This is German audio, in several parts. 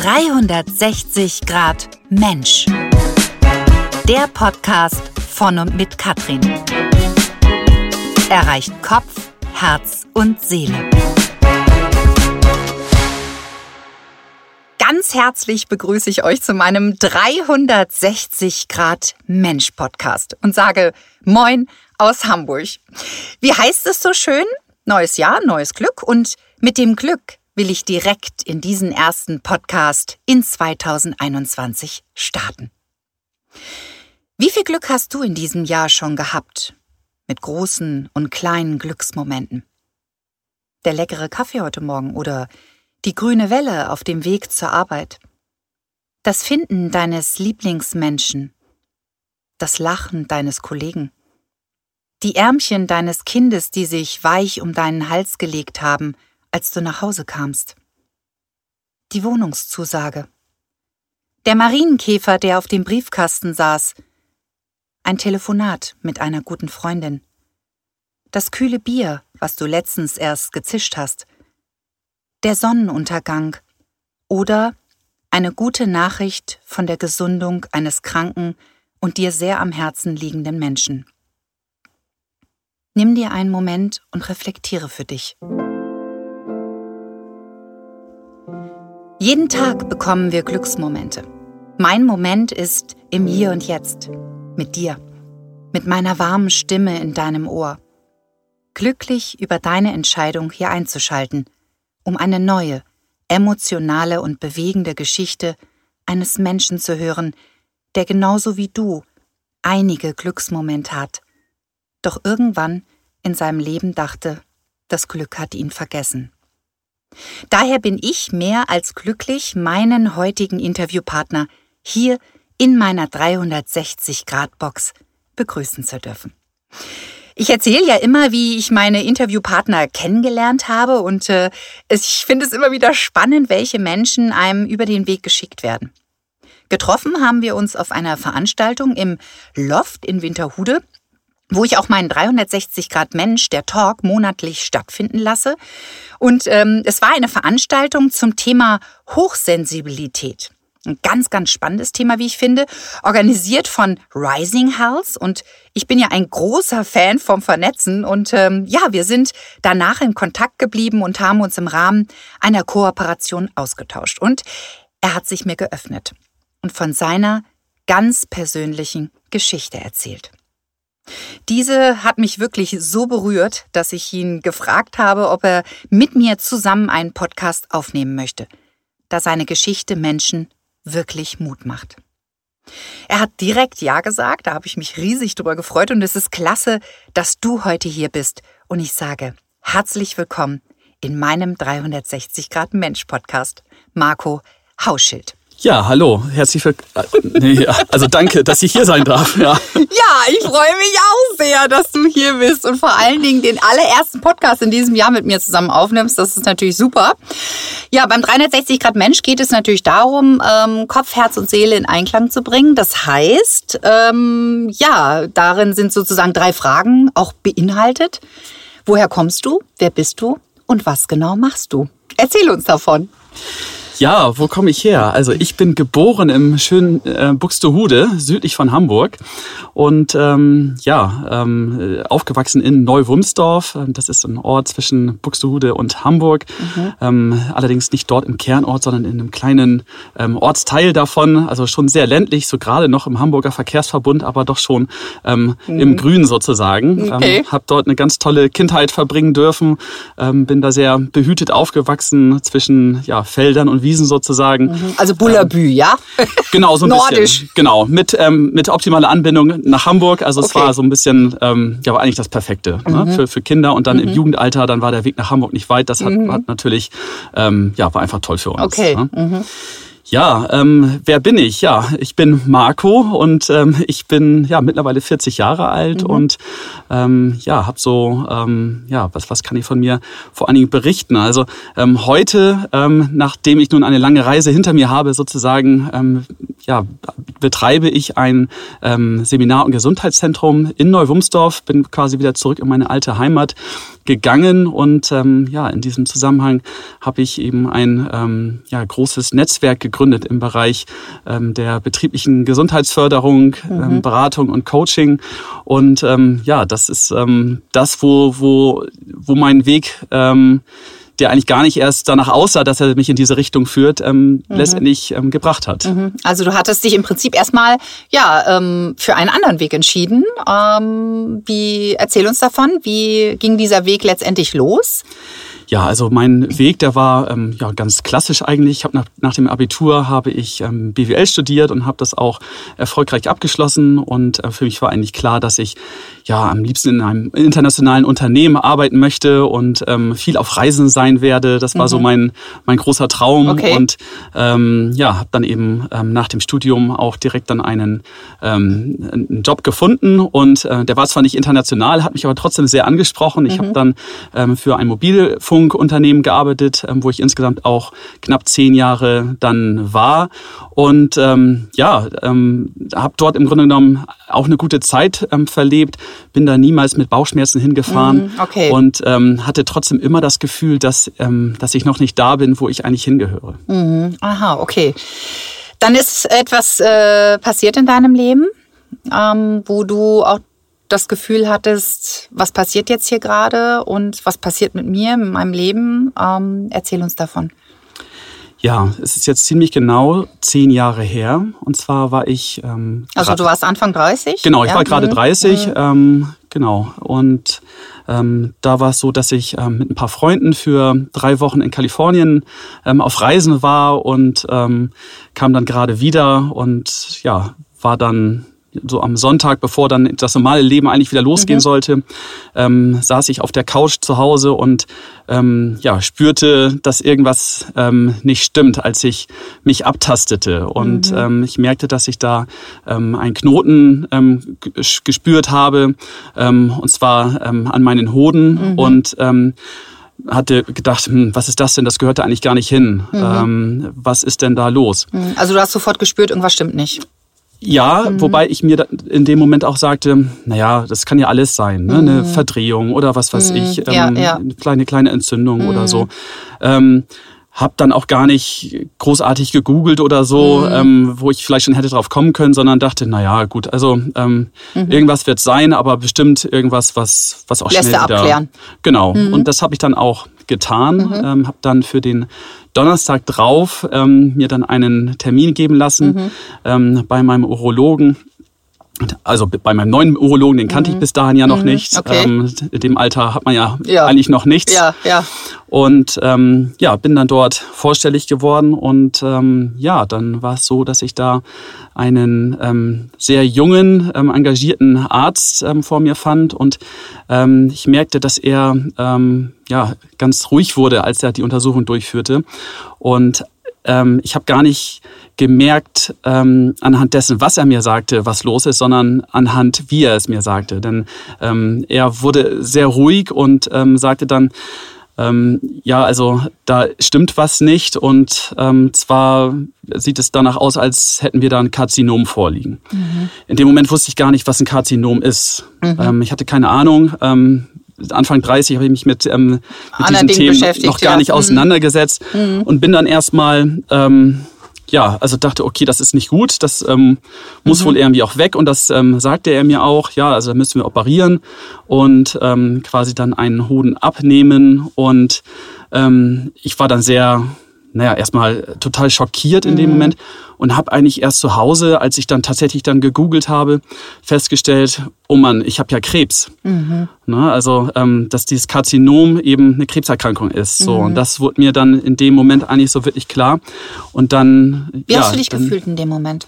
360 Grad Mensch. Der Podcast von und mit Katrin. Erreicht Kopf, Herz und Seele. Ganz herzlich begrüße ich euch zu meinem 360 Grad Mensch Podcast und sage Moin aus Hamburg. Wie heißt es so schön? Neues Jahr, neues Glück und mit dem Glück will ich direkt in diesen ersten Podcast in 2021 starten. Wie viel Glück hast du in diesem Jahr schon gehabt? Mit großen und kleinen Glücksmomenten. Der leckere Kaffee heute Morgen oder die grüne Welle auf dem Weg zur Arbeit. Das Finden deines Lieblingsmenschen. Das Lachen deines Kollegen. Die Ärmchen deines Kindes, die sich weich um deinen Hals gelegt haben – als du nach Hause kamst. Die Wohnungszusage. Der Marienkäfer, der auf dem Briefkasten saß. Ein Telefonat mit einer guten Freundin. Das kühle Bier, was du letztens erst gezischt hast. Der Sonnenuntergang. Oder eine gute Nachricht von der Gesundung eines kranken und dir sehr am Herzen liegenden Menschen. Nimm dir einen Moment und reflektiere für dich. Jeden Tag bekommen wir Glücksmomente. Mein Moment ist im Hier und Jetzt, mit dir, mit meiner warmen Stimme in deinem Ohr. Glücklich über deine Entscheidung hier einzuschalten, um eine neue, emotionale und bewegende Geschichte eines Menschen zu hören, der genauso wie du einige Glücksmomente hat, doch irgendwann in seinem Leben dachte, das Glück hat ihn vergessen. Daher bin ich mehr als glücklich, meinen heutigen Interviewpartner hier in meiner 360-Grad-Box begrüßen zu dürfen. Ich erzähle ja immer, wie ich meine Interviewpartner kennengelernt habe und äh, ich finde es immer wieder spannend, welche Menschen einem über den Weg geschickt werden. Getroffen haben wir uns auf einer Veranstaltung im Loft in Winterhude wo ich auch meinen 360 Grad Mensch, der Talk, monatlich stattfinden lasse. Und ähm, es war eine Veranstaltung zum Thema Hochsensibilität. Ein ganz, ganz spannendes Thema, wie ich finde, organisiert von Rising Health. Und ich bin ja ein großer Fan vom Vernetzen. Und ähm, ja, wir sind danach in Kontakt geblieben und haben uns im Rahmen einer Kooperation ausgetauscht. Und er hat sich mir geöffnet und von seiner ganz persönlichen Geschichte erzählt. Diese hat mich wirklich so berührt, dass ich ihn gefragt habe, ob er mit mir zusammen einen Podcast aufnehmen möchte, da seine Geschichte Menschen wirklich Mut macht. Er hat direkt Ja gesagt, da habe ich mich riesig drüber gefreut und es ist klasse, dass du heute hier bist und ich sage herzlich willkommen in meinem 360 Grad Mensch Podcast, Marco Hauschild. Ja, hallo, herzlich willkommen. Äh, nee, also danke, dass ich hier sein darf. Ja. ja, ich freue mich auch sehr, dass du hier bist und vor allen Dingen den allerersten Podcast in diesem Jahr mit mir zusammen aufnimmst. Das ist natürlich super. Ja, beim 360 Grad Mensch geht es natürlich darum, ähm, Kopf, Herz und Seele in Einklang zu bringen. Das heißt, ähm, ja, darin sind sozusagen drei Fragen auch beinhaltet. Woher kommst du? Wer bist du? Und was genau machst du? Erzähl uns davon. Ja, wo komme ich her? Also ich bin geboren im schönen äh, Buxtehude, südlich von Hamburg. Und ähm, ja, ähm, aufgewachsen in Neuwumsdorf. Das ist ein Ort zwischen Buxtehude und Hamburg. Mhm. Ähm, allerdings nicht dort im Kernort, sondern in einem kleinen ähm, Ortsteil davon. Also schon sehr ländlich, so gerade noch im Hamburger Verkehrsverbund, aber doch schon ähm, mhm. im Grün sozusagen. Ähm, okay. Ähm, hab dort eine ganz tolle Kindheit verbringen dürfen. Ähm, bin da sehr behütet aufgewachsen zwischen ja, Feldern und Wiesen sozusagen. Mhm. Also Bullabü, ähm, ja? Genau, so ein Nordisch. bisschen. Genau, mit, ähm, mit optimaler Anbindung nach Hamburg. Also es okay. war so ein bisschen, ähm, ja, war eigentlich das Perfekte ne? mhm. ne? für, für Kinder. Und dann mhm. im Jugendalter, dann war der Weg nach Hamburg nicht weit. Das hat, mhm. hat natürlich, ähm, ja, war einfach toll für uns. Okay. Ne? Ja, ähm, wer bin ich? Ja, ich bin Marco und ähm, ich bin ja mittlerweile 40 Jahre alt mhm. und ähm, ja, habe so ähm, ja was was kann ich von mir vor allen Dingen berichten? Also ähm, heute, ähm, nachdem ich nun eine lange Reise hinter mir habe, sozusagen ähm, ja, betreibe ich ein ähm, Seminar- und Gesundheitszentrum in Neuwumsdorf, bin quasi wieder zurück in meine alte Heimat gegangen und ähm, ja, in diesem Zusammenhang habe ich eben ein ähm, ja, großes Netzwerk gegründet im Bereich ähm, der betrieblichen Gesundheitsförderung, mhm. ähm, Beratung und Coaching und ähm, ja, das ist ähm, das, wo, wo, wo mein Weg ähm, der eigentlich gar nicht erst danach aussah, dass er mich in diese Richtung führt, ähm, mhm. letztendlich ähm, gebracht hat. Mhm. Also du hattest dich im Prinzip erstmal ja ähm, für einen anderen Weg entschieden. Ähm, wie erzähl uns davon? Wie ging dieser Weg letztendlich los? Ja, also mein Weg, der war ähm, ja ganz klassisch eigentlich. Ich habe nach, nach dem Abitur habe ich ähm, BWL studiert und habe das auch erfolgreich abgeschlossen. Und äh, für mich war eigentlich klar, dass ich ja am liebsten in einem internationalen Unternehmen arbeiten möchte und ähm, viel auf Reisen sein werde. Das war mhm. so mein mein großer Traum. Okay. Und ähm, ja, habe dann eben ähm, nach dem Studium auch direkt dann einen, ähm, einen Job gefunden. Und äh, der war zwar nicht international, hat mich aber trotzdem sehr angesprochen. Ich mhm. habe dann ähm, für ein Mobilfunk Rundfunkunternehmen gearbeitet, ähm, wo ich insgesamt auch knapp zehn Jahre dann war. Und ähm, ja, ähm, habe dort im Grunde genommen auch eine gute Zeit ähm, verlebt, bin da niemals mit Bauchschmerzen hingefahren mhm, okay. und ähm, hatte trotzdem immer das Gefühl, dass, ähm, dass ich noch nicht da bin, wo ich eigentlich hingehöre. Mhm. Aha, okay. Dann ist etwas äh, passiert in deinem Leben, ähm, wo du auch das Gefühl hattest, was passiert jetzt hier gerade und was passiert mit mir, mit meinem Leben. Ähm, erzähl uns davon. Ja, es ist jetzt ziemlich genau zehn Jahre her. Und zwar war ich. Ähm, also du warst Anfang 30? Genau, ich ja. war gerade 30. Mhm. Ähm, genau. Und ähm, da war es so, dass ich ähm, mit ein paar Freunden für drei Wochen in Kalifornien ähm, auf Reisen war und ähm, kam dann gerade wieder und ja, war dann so am Sonntag, bevor dann das normale Leben eigentlich wieder losgehen mhm. sollte, ähm, saß ich auf der Couch zu Hause und ähm, ja, spürte, dass irgendwas ähm, nicht stimmt, als ich mich abtastete. Und mhm. ähm, ich merkte, dass ich da ähm, einen Knoten ähm, gespürt habe, ähm, und zwar ähm, an meinen Hoden. Mhm. Und ähm, hatte gedacht, hm, was ist das denn? Das gehört da eigentlich gar nicht hin. Mhm. Ähm, was ist denn da los? Mhm. Also du hast sofort gespürt, irgendwas stimmt nicht. Ja, mhm. wobei ich mir in dem Moment auch sagte, naja, das kann ja alles sein, ne? eine mhm. Verdrehung oder was weiß mhm. ich, ähm, ja, ja. eine kleine, kleine Entzündung oder mhm. so. Ähm, hab dann auch gar nicht großartig gegoogelt oder so, mhm. ähm, wo ich vielleicht schon hätte drauf kommen können, sondern dachte, naja, gut, also ähm, irgendwas wird sein, aber bestimmt irgendwas, was, was auch Lässt schnell wieder... abklären. Genau, und das habe ich dann auch getan, ähm, habe dann für den Donnerstag drauf ähm, mir dann einen Termin geben lassen mhm. ähm, bei meinem Urologen. Also bei meinem neuen Urologen, den kannte mhm. ich bis dahin ja noch mhm. nicht. Okay. Ähm, in dem Alter hat man ja, ja, eigentlich noch nichts. Ja, ja. Und ähm, ja, bin dann dort vorstellig geworden und ähm, ja, dann war es so, dass ich da einen ähm, sehr jungen, ähm, engagierten Arzt ähm, vor mir fand und ähm, ich merkte, dass er ähm, ja ganz ruhig wurde, als er die Untersuchung durchführte und ähm, ich habe gar nicht gemerkt ähm, anhand dessen, was er mir sagte, was los ist, sondern anhand, wie er es mir sagte. Denn ähm, er wurde sehr ruhig und ähm, sagte dann, ähm, ja, also da stimmt was nicht und ähm, zwar sieht es danach aus, als hätten wir da ein Karzinom vorliegen. Mhm. In dem Moment wusste ich gar nicht, was ein Karzinom ist. Mhm. Ähm, ich hatte keine Ahnung. Ähm, Anfang 30 habe ich mich mit, ähm, mit diesen Themen noch gar nicht ja. Mhm. auseinandergesetzt mhm. und bin dann erstmal ähm, ja, also dachte, okay, das ist nicht gut, das ähm, muss mhm. wohl irgendwie auch weg und das ähm, sagte er mir auch, ja, also da müssen wir operieren und ähm, quasi dann einen Hoden abnehmen und ähm, ich war dann sehr naja, erstmal total schockiert in mhm. dem Moment und habe eigentlich erst zu Hause, als ich dann tatsächlich dann gegoogelt habe, festgestellt, oh Mann, ich habe ja Krebs. Mhm. Na, also, ähm, dass dieses Karzinom eben eine Krebserkrankung ist. So, mhm. und das wurde mir dann in dem Moment eigentlich so wirklich klar. Und dann. Wie ja, hast du dich dann, gefühlt in dem Moment?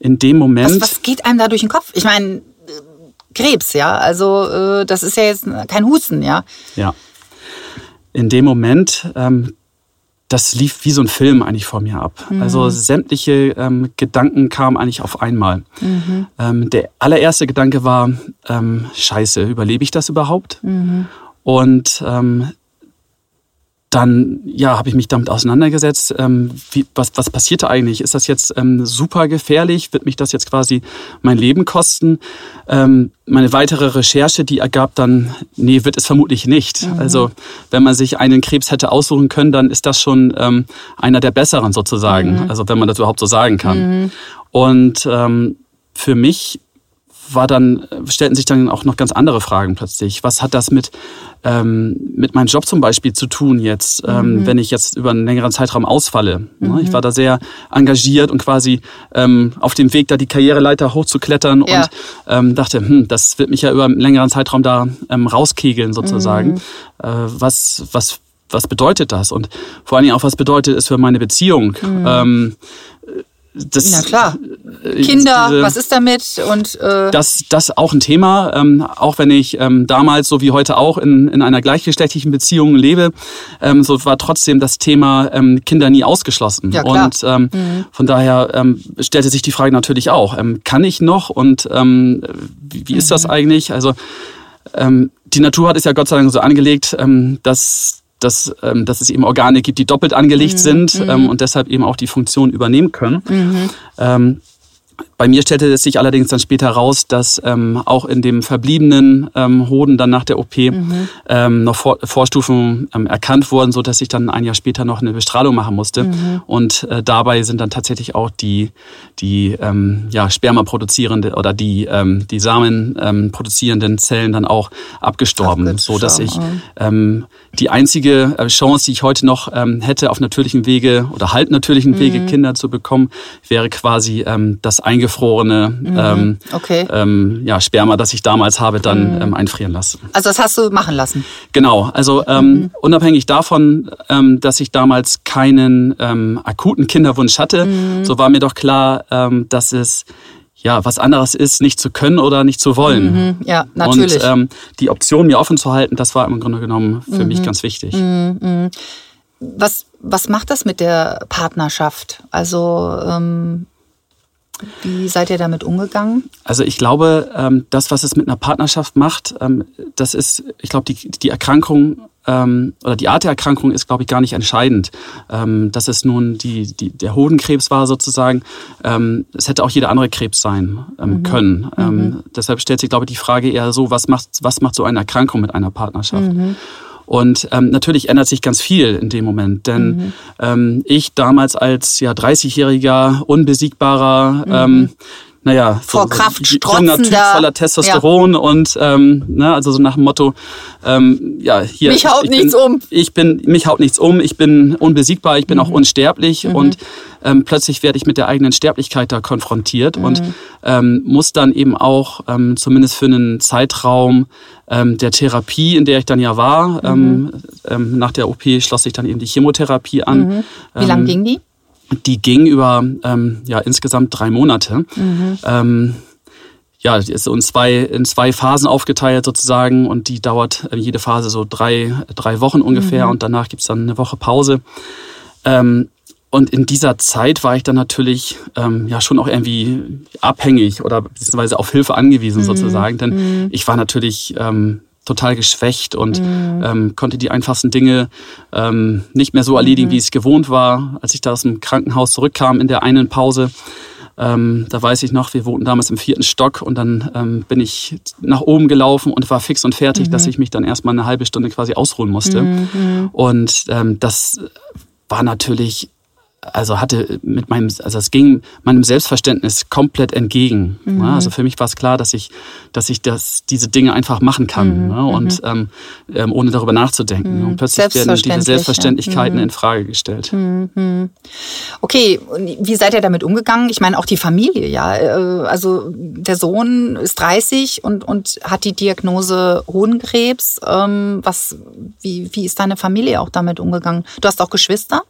In dem Moment. Was, was geht einem da durch den Kopf? Ich meine, Krebs, ja. Also, äh, das ist ja jetzt kein Husten, ja. Ja. In dem Moment ähm, das lief wie so ein Film eigentlich vor mir ab. Mhm. Also sämtliche ähm, Gedanken kamen eigentlich auf einmal. Mhm. Ähm, der allererste Gedanke war, ähm, scheiße, überlebe ich das überhaupt? Mhm. Und ähm, dann ja, habe ich mich damit auseinandergesetzt. Ähm, wie, was, was passierte eigentlich? Ist das jetzt ähm, super gefährlich? Wird mich das jetzt quasi mein Leben kosten? Ähm, meine weitere Recherche, die ergab dann, nee, wird es vermutlich nicht. Mhm. Also wenn man sich einen Krebs hätte aussuchen können, dann ist das schon ähm, einer der besseren sozusagen. Mhm. Also wenn man das überhaupt so sagen kann. Mhm. Und ähm, für mich war dann, stellten sich dann auch noch ganz andere Fragen plötzlich. Was hat das mit, ähm, mit meinem Job zum Beispiel zu tun jetzt, ähm, mhm. wenn ich jetzt über einen längeren Zeitraum ausfalle? Mhm. Ich war da sehr engagiert und quasi ähm, auf dem Weg, da die Karriereleiter hochzuklettern ja. und ähm, dachte, hm, das wird mich ja über einen längeren Zeitraum da ähm, rauskegeln sozusagen. Mhm. Äh, was, was, was bedeutet das? Und vor allen Dingen auch, was bedeutet es für meine Beziehung? Mhm. Ähm, das, Na klar. Äh, Kinder, diese, was ist damit? Und äh das, das auch ein Thema. Ähm, auch wenn ich ähm, damals, so wie heute auch, in, in einer gleichgeschlechtlichen Beziehung lebe, ähm, so war trotzdem das Thema ähm, Kinder nie ausgeschlossen. Ja, klar. Und ähm, mhm. von daher ähm, stellte sich die Frage natürlich auch: ähm, Kann ich noch? Und ähm, wie, wie ist mhm. das eigentlich? Also ähm, die Natur hat es ja Gott sei Dank so angelegt, ähm, dass dass, ähm, dass es eben Organe gibt, die doppelt angelegt mhm. sind ähm, mhm. und deshalb eben auch die Funktion übernehmen können. Mhm. Bei mir stellte es sich allerdings dann später heraus, dass ähm, auch in dem verbliebenen ähm, Hoden dann nach der OP mhm. ähm, noch Vor Vorstufen ähm, erkannt wurden, so dass ich dann ein Jahr später noch eine Bestrahlung machen musste. Mhm. Und äh, dabei sind dann tatsächlich auch die die ähm, ja, Sperma produzierende oder die ähm, die Samen ähm, produzierenden Zellen dann auch abgestorben, so dass ich ähm, die einzige äh, Chance, die ich heute noch ähm, hätte, auf natürlichem Wege oder halb natürlichen Wege mhm. Kinder zu bekommen, wäre quasi ähm, das eingefrorene mhm. ähm, okay. ähm, ja, Sperma, das ich damals habe, dann mhm. ähm, einfrieren lassen. Also das hast du machen lassen? Genau. Also ähm, mhm. unabhängig davon, ähm, dass ich damals keinen ähm, akuten Kinderwunsch hatte, mhm. so war mir doch klar, dass es ja, was anderes ist, nicht zu können oder nicht zu wollen. Mhm, ja, natürlich. Und ähm, die Option mir offen zu halten, das war im Grunde genommen für mhm. mich ganz wichtig. Mhm, mhm. was, was macht das mit der Partnerschaft? Also ähm, wie seid ihr damit umgegangen? Also ich glaube, ähm, das, was es mit einer Partnerschaft macht, ähm, das ist, ich glaube, die, die Erkrankung ähm, oder die Art der Erkrankung ist, glaube ich, gar nicht entscheidend. dass es nun die, die, der Hodenkrebs war sozusagen. es hätte auch jeder andere Krebs sein mhm. können. Mhm. deshalb stellt sich, glaube ich, die Frage eher so, was macht, was macht so eine Erkrankung mit einer Partnerschaft? Mhm. Und ähm, natürlich ändert sich ganz viel in dem Moment, denn mhm. ähm, ich damals als ja 30-jähriger unbesiegbarer mhm. ähm, naja, vor so, Kraft junger Typ voller Testosteron ja. und ähm, ne, also so nach dem Motto, ähm, ja, hier. Mich haut ich nichts bin, um. Ich bin, mich haut nichts um, ich bin unbesiegbar, ich bin mhm. auch unsterblich mhm. und ähm, plötzlich werde ich mit der eigenen Sterblichkeit da konfrontiert mhm. und ähm, muss dann eben auch ähm, zumindest für einen Zeitraum ähm, der Therapie, in der ich dann ja war, ähm, mhm. ähm, nach der OP schloss sich dann eben die Chemotherapie an. Mhm. Wie lang ähm, ging die? Die ging über ähm, ja insgesamt drei Monate. Mhm. Ähm, ja, die ist so in zwei, in zwei Phasen aufgeteilt sozusagen und die dauert äh, jede Phase so drei, drei Wochen ungefähr mhm. und danach gibt's dann eine Woche Pause. Ähm, und in dieser Zeit war ich dann natürlich ähm, ja schon auch irgendwie abhängig oder beziehungsweise auf Hilfe angewiesen mhm. sozusagen, denn mhm. ich war natürlich ähm, total geschwächt und mhm. ähm, konnte die einfachsten Dinge ähm, nicht mehr so erledigen, mhm. wie ich es gewohnt war. Als ich da aus dem Krankenhaus zurückkam in der einen Pause, ähm, da weiß ich noch, wir wohnten damals im vierten Stock und dann ähm, bin ich nach oben gelaufen und war fix und fertig, mhm. dass ich mich dann erstmal eine halbe Stunde quasi ausruhen musste. Mhm. Und ähm, das war natürlich also hatte mit meinem, also es ging meinem Selbstverständnis komplett entgegen. Mhm. Also für mich war es klar, dass ich, dass ich das, diese Dinge einfach machen kann mhm. ne? und mhm. ähm, ohne darüber nachzudenken. Mhm. Und plötzlich werden diese Selbstverständlichkeiten ja. Mhm. in Frage gestellt. Mhm. Okay, wie seid ihr damit umgegangen? Ich meine auch die Familie, ja. Äh, also der Sohn ist 30 und, und hat die Diagnose Hodenkrebs. Ähm, was, wie, wie ist deine Familie auch damit umgegangen? Du hast auch Geschwister?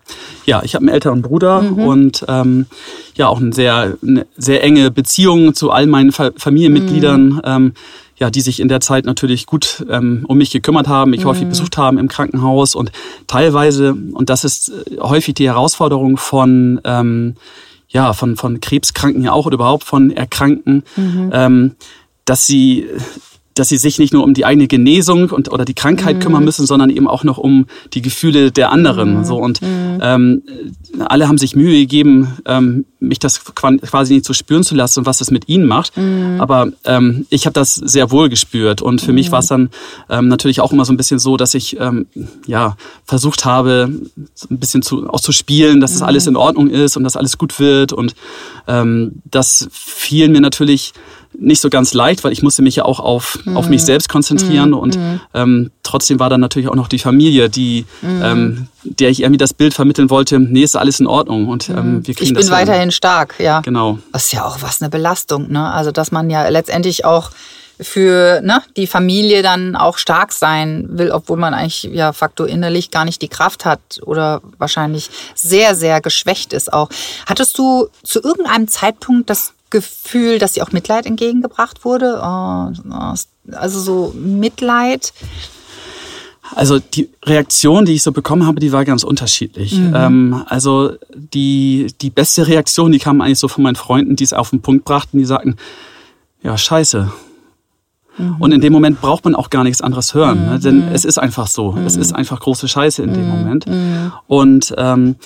Ja, ich habe einen älteren älteren Bruder mhm. und ähm, ja auch eine sehr, eine sehr enge Beziehung zu all meinen Familienmitgliedern. Mhm. Ähm, ja, die sich in der Zeit natürlich gut ähm, um mich gekümmert haben, mich mhm. häufig besucht haben im Krankenhaus und teilweise, und das ist äh, häufig die Herausforderung von, ähm, ja, von, von Krebskranken ja auch oder überhaupt von Erkrankten, mhm. ähm, dass sie dass sie sich nicht nur um die eigene Genesung und oder die Krankheit mhm. kümmern müssen, sondern eben auch noch um die Gefühle der anderen. Mhm. So und mhm. ähm, alle haben sich Mühe gegeben, ähm, mich das quasi nicht zu spüren zu lassen, was es mit ihnen macht. Mhm. Aber ähm, ich habe das sehr wohl gespürt und für mich mhm. war es dann ähm, natürlich auch immer so ein bisschen so, dass ich ähm, ja versucht habe, so ein bisschen zu, auch zu spielen, dass es mhm. alles in Ordnung ist und dass alles gut wird und ähm, das fiel mir natürlich nicht so ganz leicht, weil ich musste mich ja auch auf, mhm. auf mich selbst konzentrieren mhm. und mhm. ähm, trotzdem war dann natürlich auch noch die Familie, die mhm. ähm, der ich irgendwie das Bild vermitteln wollte, nee, ist alles in Ordnung und ähm, mhm. wir kriegen das. Ich bin weiterhin stark, ja. Genau. Das ist ja auch was eine Belastung, ne? Also dass man ja letztendlich auch für ne, die Familie dann auch stark sein will, obwohl man eigentlich ja facto innerlich gar nicht die Kraft hat oder wahrscheinlich sehr, sehr geschwächt ist auch. Hattest du zu irgendeinem Zeitpunkt das Gefühl, dass dir auch Mitleid entgegengebracht wurde? Oh, also so Mitleid? Also die Reaktion, die ich so bekommen habe, die war ganz unterschiedlich. Mhm. Ähm, also die, die beste Reaktion, die kam eigentlich so von meinen Freunden, die es auf den Punkt brachten, die sagten, ja, scheiße. Mhm. Und in dem Moment braucht man auch gar nichts anderes hören, ne? denn mhm. es ist einfach so. Es mhm. ist einfach große Scheiße in dem mhm. Moment. Und ähm,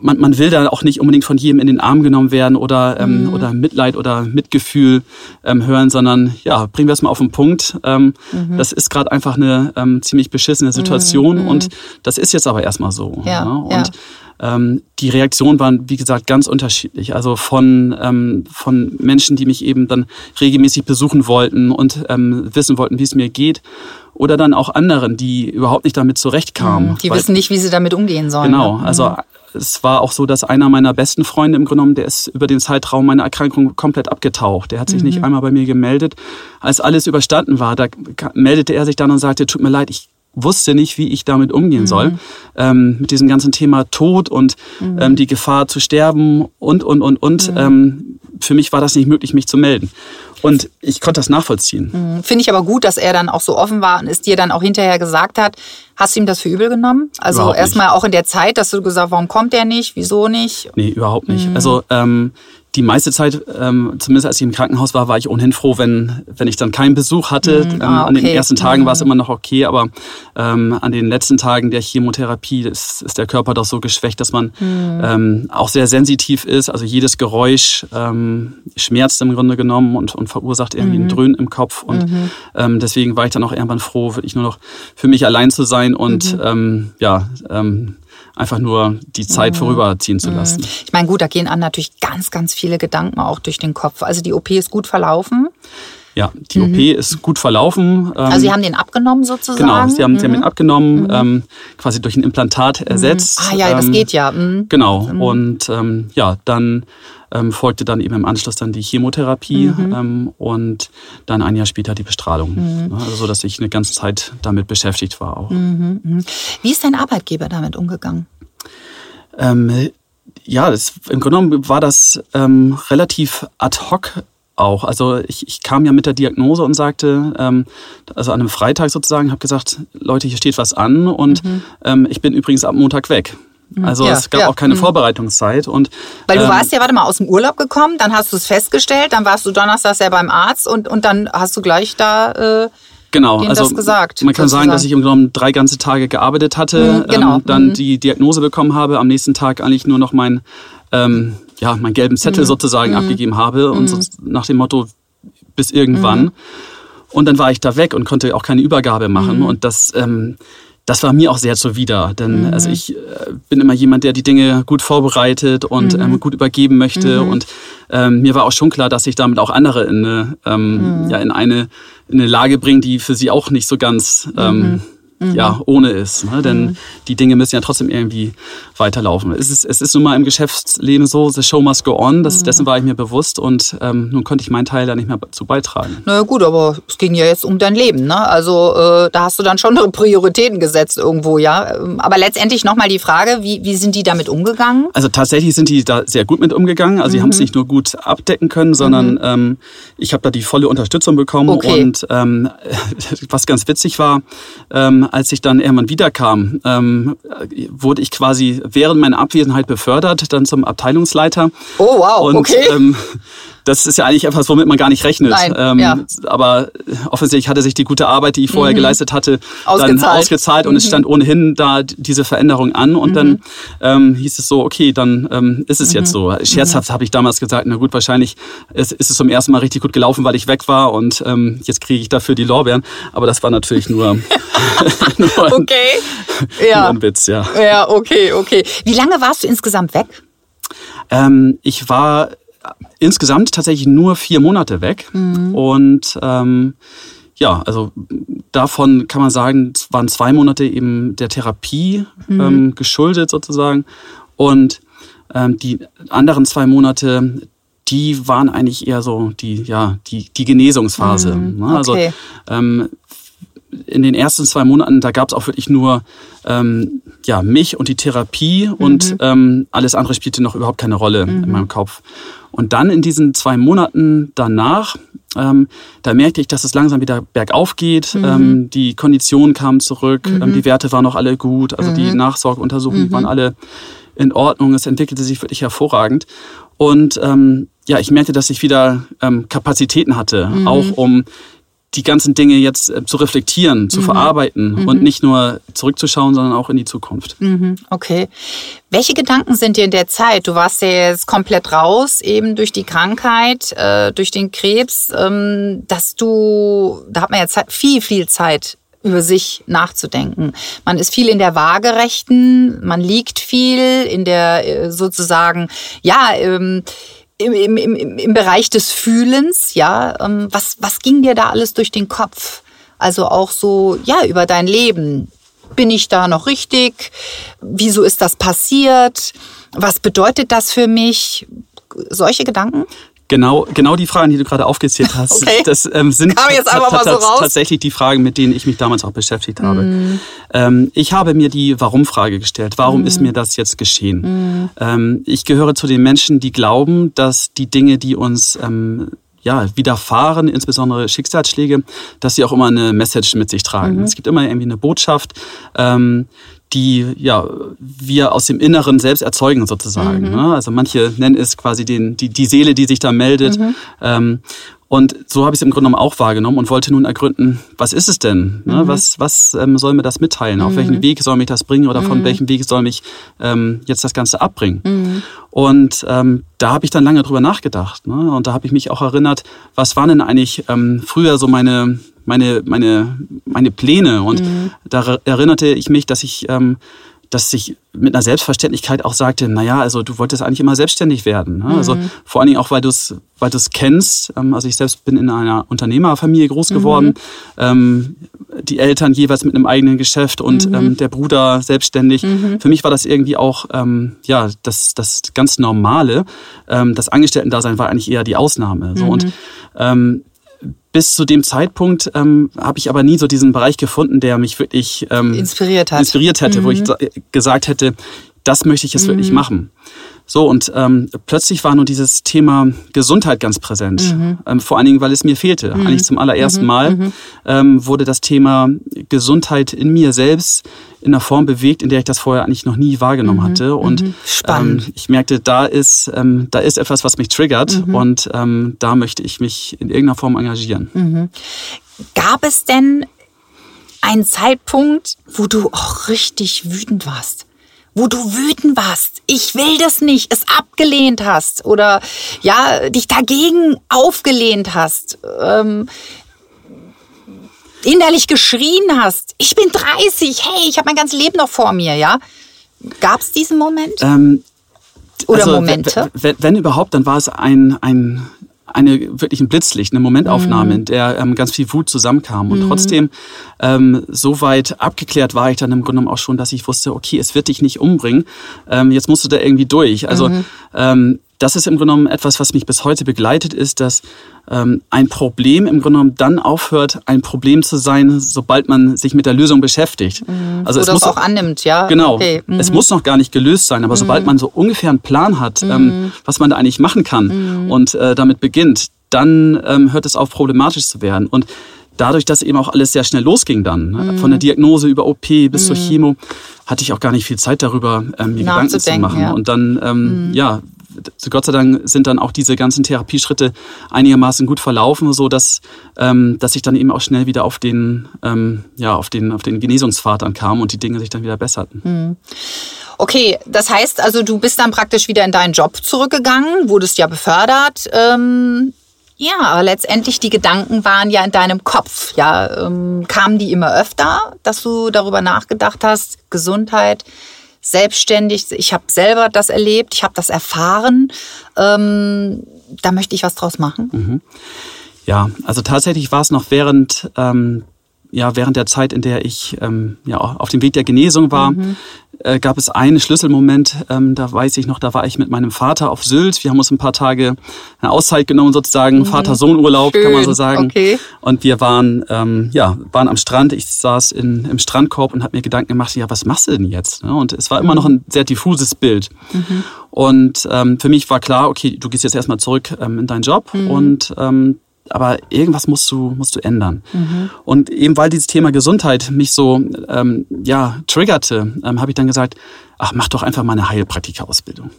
man, man will da auch nicht unbedingt von jedem in den Arm genommen werden oder, ähm, mhm. oder Mitleid oder Mitgefühl ähm, hören, sondern ja, bringen wir es mal auf den Punkt. Ähm, mhm. Das ist gerade einfach eine ähm, ziemlich beschissene Situation mhm. und das ist jetzt aber erstmal so. Ja, ja? Und ja. Ähm, die Reaktionen waren, wie gesagt, ganz unterschiedlich. Also von, ähm, von Menschen, die mich eben dann regelmäßig besuchen wollten und ähm, wissen wollten, wie es mir geht oder dann auch anderen, die überhaupt nicht damit zurechtkamen. Mhm. Die wissen nicht, wie sie damit umgehen sollen. Genau, ne? also es war auch so, dass einer meiner besten Freunde im Grunde genommen, der ist über den Zeitraum meiner Erkrankung komplett abgetaucht. Der hat sich mhm. nicht einmal bei mir gemeldet. Als alles überstanden war, da meldete er sich dann und sagte, tut mir leid, ich wusste nicht, wie ich damit umgehen mhm. soll. Ähm, mit diesem ganzen Thema Tod und mhm. ähm, die Gefahr zu sterben und, und, und, und. Mhm. Ähm, für mich war das nicht möglich, mich zu melden. Und ich konnte das nachvollziehen. Mhm. Finde ich aber gut, dass er dann auch so offen war und es dir dann auch hinterher gesagt hat. Hast du ihm das für übel genommen? Also erstmal auch in der Zeit, dass du gesagt, warum kommt er nicht, wieso nicht? Nee, überhaupt nicht. Mhm. Also ähm, die meiste Zeit, ähm, zumindest als ich im Krankenhaus war, war ich ohnehin froh, wenn, wenn ich dann keinen Besuch hatte. Mhm. Ah, okay. An den ersten Tagen mhm. war es immer noch okay, aber ähm, an den letzten Tagen der Chemotherapie ist, ist der Körper doch so geschwächt, dass man mhm. ähm, auch sehr sensitiv ist. Also jedes Geräusch ähm, schmerzt im Grunde genommen und, und verursacht irgendwie ein mhm. Dröhnen im Kopf. Und mhm. ähm, deswegen war ich dann auch irgendwann froh, wirklich nur noch für mich allein zu sein und mhm. ähm, ja, ähm, einfach nur die Zeit mhm. vorüberziehen zu lassen. Ich meine, gut, da gehen an natürlich ganz, ganz viele Gedanken auch durch den Kopf. Also die OP ist gut verlaufen. Ja, die mhm. OP ist gut verlaufen. Also Sie haben den abgenommen sozusagen? Genau, Sie haben, mhm. Sie haben den mhm. abgenommen, mhm. ähm, quasi durch ein Implantat ersetzt. Ah ja, das ähm, geht ja. Mhm. Genau, mhm. und ähm, ja, dann ähm, folgte dann eben im Anschluss dann die Chemotherapie ähm, und dann ein Jahr später die Bestrahlung. Ne, also so, dass ich eine ganze Zeit damit beschäftigt war auch. Wie ist dein Arbeitgeber damit umgegangen? Ähm, ja, das, im Grunde genommen war das ähm, relativ ad hoc auch. Also ich, ich kam ja mit der Diagnose und sagte, ähm, also an einem Freitag sozusagen, habe gesagt, Leute, hier steht was an und mhm. ähm, ich bin übrigens ab Montag weg. Mhm. Also ja, es gab ja. auch keine mhm. Vorbereitungszeit und weil du ähm, warst ja warte mal aus dem Urlaub gekommen, dann hast du es festgestellt, dann warst du donnerstags ja beim Arzt und und dann hast du gleich da äh, Genau, also gesagt, man kann sozusagen. sagen, dass ich im Grunde drei ganze Tage gearbeitet hatte, mhm, genau. ähm, dann mhm. die Diagnose bekommen habe, am nächsten Tag eigentlich nur noch mein ähm, ja, meinen gelben Zettel mhm. sozusagen mhm. abgegeben habe und so mhm. nach dem Motto bis irgendwann. Mhm. Und dann war ich da weg und konnte auch keine Übergabe machen. Mhm. Und das, ähm, das war mir auch sehr zuwider. Denn mhm. also ich äh, bin immer jemand, der die Dinge gut vorbereitet und ähm, gut übergeben möchte. Und ähm, mir war auch schon klar, dass ich damit auch andere in eine, ähm, ja, in eine, in eine Lage bringe, die für sie auch nicht so ganz ähm, mhm. ja, ohne ist. Ne? Denn mhm. die Dinge müssen ja trotzdem irgendwie weiterlaufen. Es ist, es ist nun mal im Geschäftsleben so, the show must go on. Das, mhm. Dessen war ich mir bewusst und ähm, nun konnte ich meinen Teil da nicht mehr zu beitragen. Na naja, gut, aber es ging ja jetzt um dein Leben. Ne? Also äh, da hast du dann schon Prioritäten gesetzt irgendwo, ja. Ähm, aber letztendlich nochmal die Frage, wie, wie sind die damit umgegangen? Also tatsächlich sind die da sehr gut mit umgegangen. Also mhm. die haben es nicht nur gut abdecken können, sondern mhm. ähm, ich habe da die volle Unterstützung bekommen. Okay. Und ähm, was ganz witzig war, ähm, als ich dann irgendwann wiederkam, ähm, wurde ich quasi während meiner Abwesenheit befördert, dann zum Abteilungsleiter. Oh wow, und, okay. Ähm, das ist ja eigentlich etwas, womit man gar nicht rechnet. Nein, ähm, ja. Aber offensichtlich hatte sich die gute Arbeit, die ich vorher geleistet hatte, dann Ausgezahlt. ausgezahlt und es stand ohnehin da diese Veränderung an. Und dann ähm, hieß es so, okay, dann ähm, ist es jetzt so. Scherzhaft habe ich damals gesagt, na gut, wahrscheinlich ist, ist es zum ersten Mal richtig gut gelaufen, weil ich weg war und ähm, jetzt kriege ich dafür die Lorbeeren. Aber das war natürlich nur, nur, ein, Okay. nur Ja. ein Witz, ja. Ja, okay, okay. Wie lange warst du insgesamt weg? Ähm, ich war insgesamt tatsächlich nur vier Monate weg und ähm, ja, also davon kann man sagen, waren zwei Monate eben der Therapie ähm, geschuldet sozusagen und ähm, die anderen zwei Monate, die waren eigentlich eher so die ja die die Genesungsphase. Ne? Also okay. ähm, in den ersten zwei Monaten, da gab es auch wirklich nur ähm, ja, mich und die Therapie und ähm, alles andere spielte noch überhaupt keine Rolle in meinem Kopf. Und dann in diesen zwei Monaten danach, ähm, da merkte ich, dass es langsam wieder bergauf geht. Ähm, die Konditionen kamen zurück, ähm, die Werte waren noch alle gut, also die Nachsorgeuntersuchungen die waren alle in Ordnung. Es entwickelte sich wirklich hervorragend. Und ähm, ja, ich merkte, dass ich wieder ähm, Kapazitäten hatte, auch um die ganzen Dinge jetzt äh, zu reflektieren, zu verarbeiten und nicht nur zurückzuschauen, sondern auch in die Zukunft. Mhm, okay. Welche Gedanken sind dir in der Zeit? Du warst ja jetzt komplett raus, eben durch die Krankheit, äh, durch den Krebs, ähm, dass du, da hat man ja Zeit, viel, viel Zeit über sich nachzudenken. Man ist viel in der Waagerechten, man liegt viel in der äh, sozusagen, ja, ähm, im, im, im, im Bereich des Fühlens, ja. Ähm, was, was ging dir da alles durch den Kopf? Also auch so, ja, über dein Leben. Bin ich da noch richtig? Wieso ist das passiert? Was bedeutet das für mich? Solche Gedanken? Genau, genau die Fragen, die du gerade aufgezählt hast, Okay. das ähm, sind so tatsächlich die Fragen, mit denen ich mich damals auch beschäftigt habe. Mhm. Ähm, ich habe mir die Warum-Frage gestellt. Warum ist mir das jetzt geschehen? Mhm. Ähm, ich gehöre zu den Menschen, die glauben, dass die Dinge, die uns ähm, ja, widerfahren, insbesondere Schicksalsschläge, dass sie auch immer eine Message mit sich tragen. Mhm. Es gibt immer irgendwie eine Botschaft, ähm, die ja wir aus dem Inneren selbst erzeugen sozusagen. Ne? Also manche nennen es quasi den, die, die Seele, die sich da meldet. Ähm, und so habe ich es im Grunde genommen auch wahrgenommen und wollte nun ergründen, was ist es denn? Ne? Was, was ähm, soll mir das mitteilen? Auf welchen Weg soll mich das bringen oder von welchem Weg soll mich ähm, jetzt das Ganze abbringen? Und ähm, da habe ich dann lange drüber nachgedacht. Ne? Und da habe ich mich auch erinnert, was waren denn eigentlich ähm, früher so meine, meine, meine, meine Pläne? Und da erinnerte ich mich, dass ich ähm, dass ich mit einer Selbstverständlichkeit auch sagte, naja, also du wolltest eigentlich immer selbstständig werden. Ne? Also vor allen Dingen auch, weil du es weil du's kennst. Ähm, also ich selbst bin in einer Unternehmerfamilie groß geworden. Ähm, die Eltern jeweils mit einem eigenen Geschäft und ähm, der Bruder selbstständig. Für mich war das irgendwie auch ähm, ja das, das ganz Normale. Ähm, das Angestellten-Dasein war eigentlich eher die Ausnahme. So. Und ähm, bis zu dem Zeitpunkt ähm, habe ich aber nie so diesen Bereich gefunden, der mich wirklich ähm, Inspiriert hat. inspiriert hätte, wo ich sa- gesagt hätte, das möchte ich jetzt wirklich machen. So, und ähm, plötzlich war nur dieses Thema Gesundheit ganz präsent. Ähm, vor allen Dingen, weil es mir fehlte. Eigentlich zum allerersten Mal ähm, wurde das Thema Gesundheit in mir selbst in einer Form bewegt, in der ich das vorher eigentlich noch nie wahrgenommen hatte. Und Spannend. Ähm, ich merkte, da ist, ähm, da ist etwas, was mich triggert und ähm, da möchte ich mich in irgendeiner Form engagieren. Gab es denn einen Zeitpunkt, wo du auch richtig wütend warst? Wo du wütend warst, ich will das nicht, es abgelehnt hast oder ja, dich dagegen aufgelehnt hast, ähm, innerlich geschrien hast, ich bin 30, hey, ich habe mein ganzes Leben noch vor mir, ja? Gab es diesen Moment? Ähm, Oder also, Momente? Wenn, wenn überhaupt, dann war es ein, ein, eine wirklich ein Blitzlicht, eine Momentaufnahme, Mhm. in der ähm, ganz viel Wut zusammenkam. Und trotzdem, ähm, so weit abgeklärt war ich dann im Grunde genommen auch schon, dass ich wusste, okay, es wird dich nicht umbringen. Ähm, jetzt musst du da irgendwie durch. Also Mhm. ähm, das ist im Grunde genommen etwas, was mich bis heute begleitet, ist, dass ähm, ein Problem im Grunde genommen dann aufhört, ein Problem zu sein, sobald man sich mit der Lösung beschäftigt. Also Oder es auch annimmt, ja? Genau. Okay. Mhm. Es muss noch gar nicht gelöst sein, aber sobald man so ungefähr einen Plan hat, Mhm. ähm, was man da eigentlich machen kann und äh, damit beginnt, dann ähm, hört es auf, problematisch zu werden. Und dadurch, dass eben auch alles sehr schnell losging dann, ne, Mhm. von der Diagnose über OP bis zur Chemo, hatte ich auch gar nicht viel Zeit darüber, ähm, mir Gedanken zu machen. ja. Mhm. Und dann, ähm, ja, Gott sei Dank sind dann auch diese ganzen Therapieschritte einigermaßen gut verlaufen, so dass, ähm, dass ich dann eben auch schnell wieder auf den, ähm, ja, auf den, auf den Genesungspfad dann kam und die Dinge sich dann wieder besserten. Mhm. Okay, das heißt also, du bist dann praktisch wieder in deinen Job zurückgegangen, wurdest ja befördert. Ähm, ja, aber letztendlich die Gedanken waren ja in deinem Kopf. Ja, ähm, kamen die immer öfter, dass du darüber nachgedacht hast, Gesundheit, selbstständig. Ich habe selber das erlebt, ich habe das erfahren. Ähm, da möchte ich was draus machen. Mhm. Ja, also tatsächlich war es noch während ähm, ja, während der Zeit, in der ich ähm, ja, auf dem Weg der Genesung war, mhm. äh, gab es einen Schlüsselmoment, ähm, da weiß ich noch, da war ich mit meinem Vater auf Sylt. Wir haben uns ein paar Tage eine Auszeit genommen, sozusagen, mhm. Vater-Sohn-Urlaub, kann man so sagen. Okay. Und wir waren, ähm, ja, waren am Strand. Ich saß in, im Strandkorb und habe mir Gedanken gemacht, ja, was machst du denn jetzt? Und es war immer noch ein sehr diffuses Bild. Mhm. Und ähm, für mich war klar, okay, du gehst jetzt erstmal zurück ähm, in deinen Job mhm. und ähm, aber irgendwas musst du, musst du ändern. Mhm. Und eben weil dieses Thema Gesundheit mich so ähm, ja, triggerte, ähm, habe ich dann gesagt, ach, mach doch einfach mal eine Heilpraktika-Ausbildung.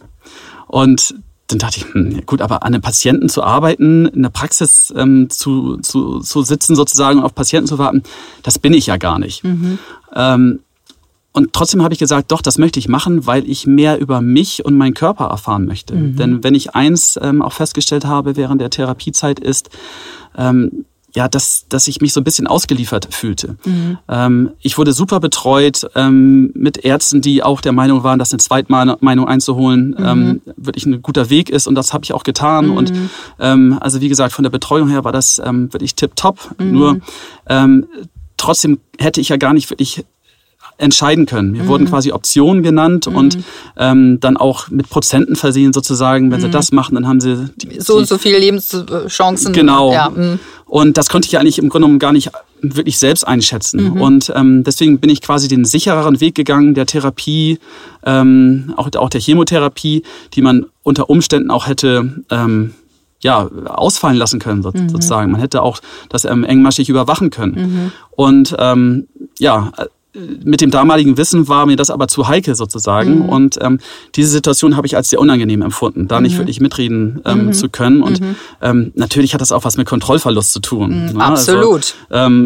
Und dann dachte ich, hm, gut, aber an einem Patienten zu arbeiten, in der Praxis ähm, zu, zu, zu sitzen sozusagen und auf Patienten zu warten, das bin ich ja gar nicht. Mhm. Ähm, und trotzdem habe ich gesagt, doch, das möchte ich machen, weil ich mehr über mich und meinen Körper erfahren möchte. Mhm. Denn wenn ich eins ähm, auch festgestellt habe während der Therapiezeit ist, ähm, ja, dass, dass ich mich so ein bisschen ausgeliefert fühlte. Mhm. Ähm, ich wurde super betreut ähm, mit Ärzten, die auch der Meinung waren, dass eine Zweitmeinung einzuholen mhm. ähm, wirklich ein guter Weg ist und das habe ich auch getan. Mhm. Und ähm, also wie gesagt, von der Betreuung her war das ähm, wirklich tipptopp. Mhm. Nur ähm, trotzdem hätte ich ja gar nicht wirklich entscheiden können. Mir mhm. wurden quasi Optionen genannt mhm. und ähm, dann auch mit Prozenten versehen sozusagen. Wenn mhm. sie das machen, dann haben sie die, so und so viele Lebenschancen. Genau. Ja. Mhm. Und das konnte ich ja eigentlich im Grunde genommen gar nicht wirklich selbst einschätzen. Mhm. Und ähm, deswegen bin ich quasi den sichereren Weg gegangen der Therapie, ähm, auch, auch der Chemotherapie, die man unter Umständen auch hätte ähm, ja, ausfallen lassen können, mhm. sozusagen. Man hätte auch das ähm, engmaschig überwachen können. Mhm. Und ähm, ja, mit dem damaligen Wissen war mir das aber zu heikel sozusagen. Mhm. Und ähm, diese Situation habe ich als sehr unangenehm empfunden, da mhm. nicht wirklich mitreden ähm, mhm. zu können. Und mhm. ähm, natürlich hat das auch was mit Kontrollverlust zu tun. Mhm. Ne? Also, Absolut. Also,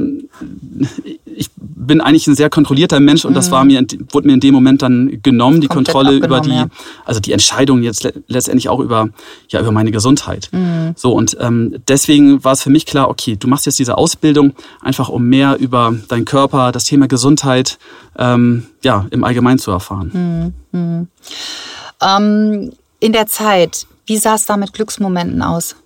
bin eigentlich ein sehr kontrollierter Mensch und das war mhm. mir wurde mir in dem Moment dann genommen, die Kontrolle über die, ja. also die Entscheidung jetzt letztendlich auch über ja über meine Gesundheit. Mhm. So und ähm, deswegen war es für mich klar, okay, du machst jetzt diese Ausbildung einfach um mehr über deinen Körper, das Thema Gesundheit ähm, ja im Allgemeinen zu erfahren. Mhm. mhm. Ähm, in der Zeit, wie sah es da mit Glücksmomenten aus?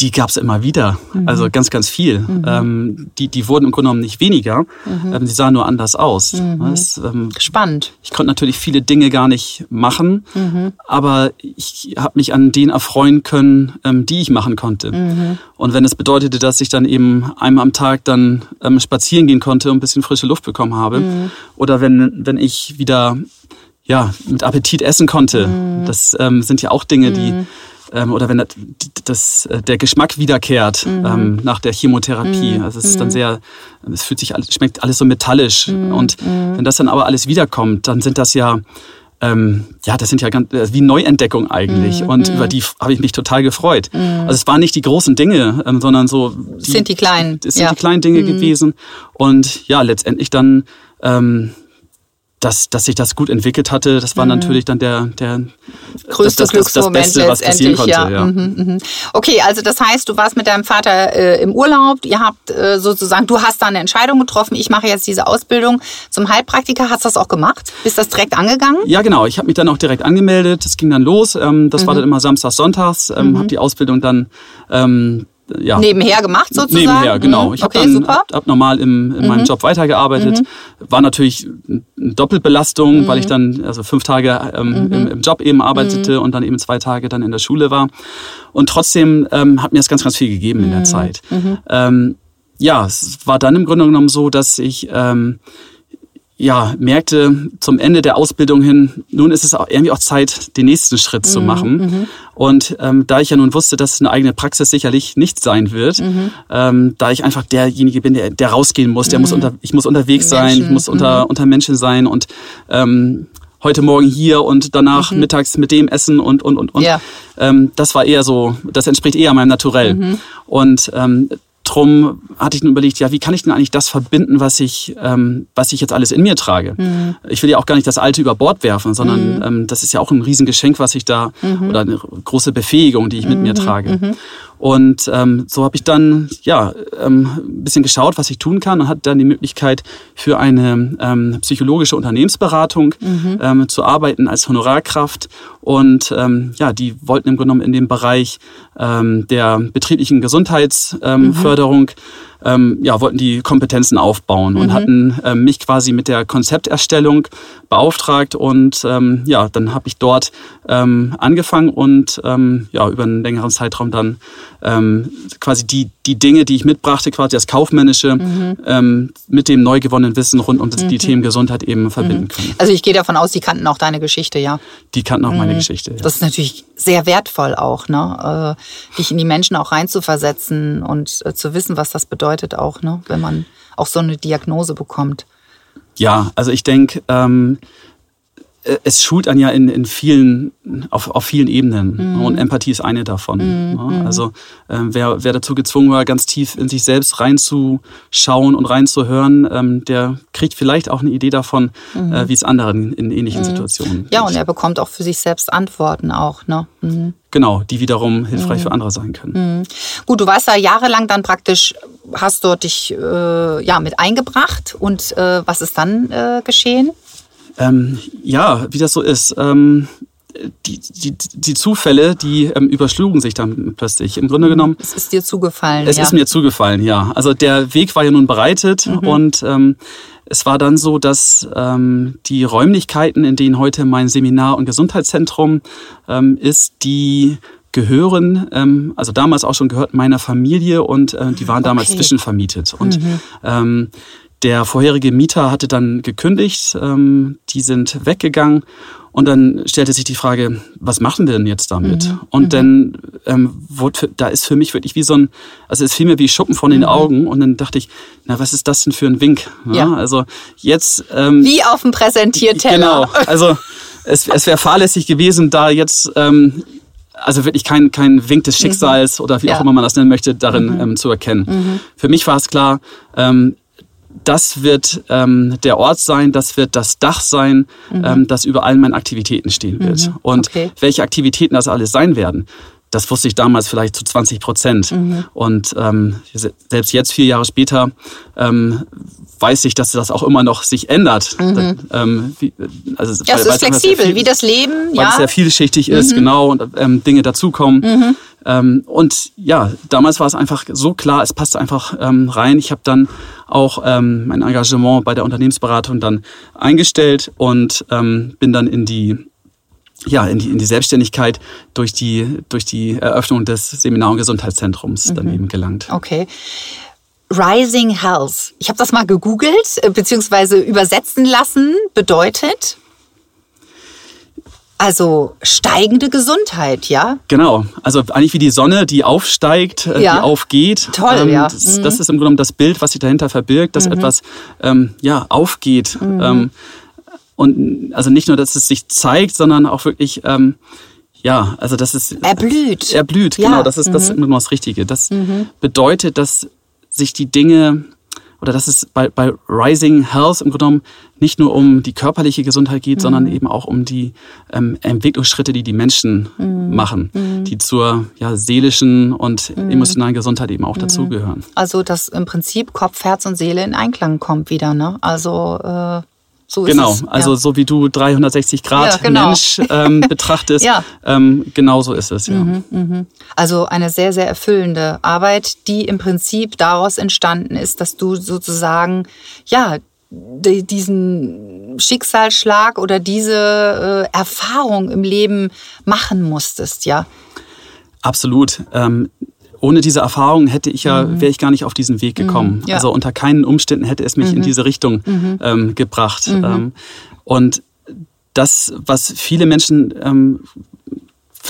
Die gab es immer wieder. Mhm. Also ganz, ganz viel. Mhm. Ähm, die, die wurden im Grunde genommen nicht weniger. Mhm. Ähm, sie sahen nur anders aus. Mhm. Das, ähm, Spannend. Ich konnte natürlich viele Dinge gar nicht machen, mhm. aber ich habe mich an denen erfreuen können, ähm, die ich machen konnte. Mhm. Und wenn es bedeutete, dass ich dann eben einmal am Tag dann ähm, spazieren gehen konnte und ein bisschen frische Luft bekommen habe, mhm. oder wenn, wenn ich wieder ja, mit Appetit essen konnte. Das ähm, sind ja auch Dinge, die ähm, oder wenn das, das, äh, der Geschmack wiederkehrt mhm. ähm, nach der Chemotherapie. Mhm. Also es ist dann mhm. sehr, es fühlt sich, schmeckt alles so metallisch. Mhm. Und wenn das dann aber alles wiederkommt, dann sind das ja ähm, ja, das sind ja ganz, wie Neuentdeckung eigentlich. Mm, und mm. über die habe ich mich total gefreut. Mm. Also es waren nicht die großen Dinge, ähm, sondern so. Die, sind die kleinen. Es sind ja. die kleinen Dinge gewesen. Und ja, letztendlich dann ähm, dass, dass sich das gut entwickelt hatte, das war mhm. natürlich dann der, der größte das, das, das, Beste, was passieren konnte. Ja. ja. Mhm, mhm. Okay, also das heißt, du warst mit deinem Vater äh, im Urlaub, ihr habt äh, sozusagen, du hast da eine Entscheidung getroffen, ich mache jetzt diese Ausbildung zum Heilpraktiker. Hast du das auch gemacht? Bist das direkt angegangen? Ja, genau. Ich habe mich dann auch direkt angemeldet. Das ging dann los. Ähm, das war mhm. dann immer samstags, sonntags. Ähm, mhm. Habe die Ausbildung dann ähm, ja. Nebenher gemacht sozusagen? Nebenher, genau. Mhm. Ich habe okay, dann ab, ab normal im, in mhm. meinem Job weitergearbeitet. Mhm. War natürlich eine Doppelbelastung, mhm. weil ich dann also fünf Tage ähm, mhm. im, im, Job eben arbeitete mhm. und dann eben zwei Tage dann in der Schule war. Und trotzdem ähm, hat mir das ganz, ganz viel gegeben in der Zeit. Ähm, ja, es war dann im Grunde genommen so, dass ich ähm, ja, merkte zum Ende der Ausbildung hin, nun ist es auch irgendwie auch Zeit, den nächsten Schritt mhm, zu machen. Mhm. Und ähm, da ich ja nun wusste, dass eine eigene Praxis sicherlich nicht sein wird, mhm. ähm, da ich einfach derjenige bin, der, der rausgehen muss, der muss mhm. unter, ich muss unterwegs Menschen. sein, ich muss unter, mhm. unter Menschen sein und ähm, heute Morgen hier und danach mhm. mittags mit dem essen und und und und. Ja. Ähm, das war eher so, das entspricht eher meinem Naturell. Mhm. Und ähm, drum hatte ich dann überlegt, ja, wie kann ich denn eigentlich das verbinden, was ich, ähm, was ich jetzt alles in mir trage? Mhm. Ich will ja auch gar nicht das Alte über Bord werfen, sondern mhm. ähm, das ist ja auch ein Riesengeschenk, was ich da, mhm. oder eine große Befähigung, die ich mit mir mhm. trage. Mhm. Und ähm, so habe ich dann ja ähm, ein bisschen geschaut, was ich tun kann und hatte dann die Möglichkeit für eine ähm, psychologische Unternehmensberatung mhm. ähm, zu arbeiten als Honorarkraft. Und ähm, ja, die wollten im Grunde genommen in dem Bereich ähm, der betrieblichen Gesundheitsförderung ähm, ähm, ja, wollten die Kompetenzen aufbauen und mhm. hatten ähm, mich quasi mit der Konzepterstellung beauftragt und ähm, ja, dann habe ich dort ähm, angefangen und ähm, ja, über einen längeren Zeitraum dann ähm, quasi die, die Dinge, die ich mitbrachte, quasi das Kaufmännische, mhm. ähm, mit dem neu gewonnenen Wissen rund um das, mhm. die Themen Gesundheit eben verbinden mhm. können. Also ich gehe davon aus, die kannten auch deine Geschichte, ja? Die kannten auch meine mhm. Geschichte. Ja. Das ist natürlich sehr wertvoll auch, ne? Äh, dich in die Menschen auch reinzuversetzen und äh, zu wissen, was das bedeutet auch, ne? Wenn man auch so eine Diagnose bekommt. Ja, also ich denke, ähm, äh, es schult einen ja in, in vielen, auf, auf vielen Ebenen. Mhm. Und Empathie ist eine davon. Mhm. mhm. Also äh, wer, wer dazu gezwungen war, ganz tief in sich selbst reinzuschauen und reinzuhören, ähm, der kriegt vielleicht auch eine Idee davon, mhm. äh, wie es anderen in ähnlichen mhm. Situationen Ja, und er bekommt auch für sich selbst Antworten auch. Ne? Mhm. Genau, die wiederum hilfreich für andere sein können. Gut, du warst da jahrelang dann praktisch, hast dort dich äh, ja, mit eingebracht. Und äh, was ist dann äh, geschehen? Ähm, ja, wie das so ist. Ähm, die, die, die Zufälle, die ähm, überschlugen sich dann plötzlich. Im Grunde genommen. Es ist dir zugefallen. Es ja. ist mir zugefallen, ja. Also der Weg war ja nun bereitet mhm. und ähm, es war dann so, dass ähm, die Räumlichkeiten, in denen heute mein Seminar- und Gesundheitszentrum ähm, ist, die gehören, ähm, also damals auch schon gehört meiner Familie und äh, die waren damals okay. zwischenvermietet. Und mhm. ähm, der vorherige Mieter hatte dann gekündigt, ähm, die sind weggegangen und dann stellte sich die Frage, was machen wir denn jetzt damit? Mhm. Und mhm. dann ähm, wurde, da ist für mich wirklich wie so ein, also es fiel mir wie Schuppen von den mhm. Augen und dann dachte ich, na was ist das denn für ein Wink? Ja. ja also jetzt ähm, wie auf dem Präsentierteller. Genau, also es, es wäre fahrlässig gewesen, da jetzt ähm, also wirklich kein, kein Wink des mhm. Schicksals oder wie ja. auch immer man das nennen möchte, darin mhm. ähm, zu erkennen. Für mich war es klar, ähm, das wird ähm, der Ort sein, das wird das Dach sein, mhm. ähm, das über allen meinen Aktivitäten stehen wird. Mhm. Und okay. welche Aktivitäten das alles sein werden, das wusste ich damals vielleicht zu 20 Prozent. Mhm. Und ähm, selbst jetzt, vier Jahre später, ähm, weiß ich, dass das auch immer noch sich ändert. Mhm. Ähm, wie, also, ja, es ist flexibel, viel, wie das Leben. Weil ja. es sehr vielschichtig ist, mhm. genau, und ähm, Dinge dazukommen. Ähm, und ja, damals war es einfach so klar, es passte einfach ähm, rein. Ich habe dann auch ähm, mein Engagement bei der Unternehmensberatung dann eingestellt und ähm, bin dann in die ja, in die, in die Selbstständigkeit durch die, durch die Eröffnung des Seminar- und Gesundheitszentrums mhm. dann eben gelangt. Okay. Rising Health. Ich habe das mal gegoogelt äh, beziehungsweise übersetzen lassen. Bedeutet also steigende Gesundheit, ja? Genau. Also eigentlich wie die Sonne, die aufsteigt, äh, ja. die aufgeht. Toll, ähm, ja. Das, mhm. das, ist im Grunde das Bild, was sich dahinter verbirgt, dass mhm. etwas ähm, ja aufgeht. Mhm. Ähm, und also nicht nur, dass es sich zeigt, sondern auch wirklich ähm, ja, also das ist erblüht. Erblüht, ja. genau. Das ist das mhm. das Richtige. Das mhm. bedeutet, dass sich die Dinge oder dass es bei, bei Rising Health im Grunde genommen nicht nur um die körperliche Gesundheit geht, mhm. sondern eben auch um die ähm, Entwicklungsschritte, die die Menschen mhm. machen, mhm. die zur ja, seelischen und mhm. emotionalen Gesundheit eben auch mhm. dazugehören. Also dass im Prinzip Kopf, Herz und Seele in Einklang kommt wieder, ne? Also äh so genau, es, also ja. so wie du 360 Grad ja, genau. Mensch ähm, betrachtest, ja. ähm, genau so ist es. Ja. Mhm, mh. Also eine sehr, sehr erfüllende Arbeit, die im Prinzip daraus entstanden ist, dass du sozusagen, ja, diesen Schicksalsschlag oder diese äh, Erfahrung im Leben machen musstest, ja? Absolut. Ähm, ohne diese Erfahrung hätte ich ja, mhm. wäre ich gar nicht auf diesen Weg gekommen. Mhm, ja. Also unter keinen Umständen hätte es mich mhm. in diese Richtung mhm. ähm, gebracht. Mhm. Ähm, und das, was viele Menschen ähm,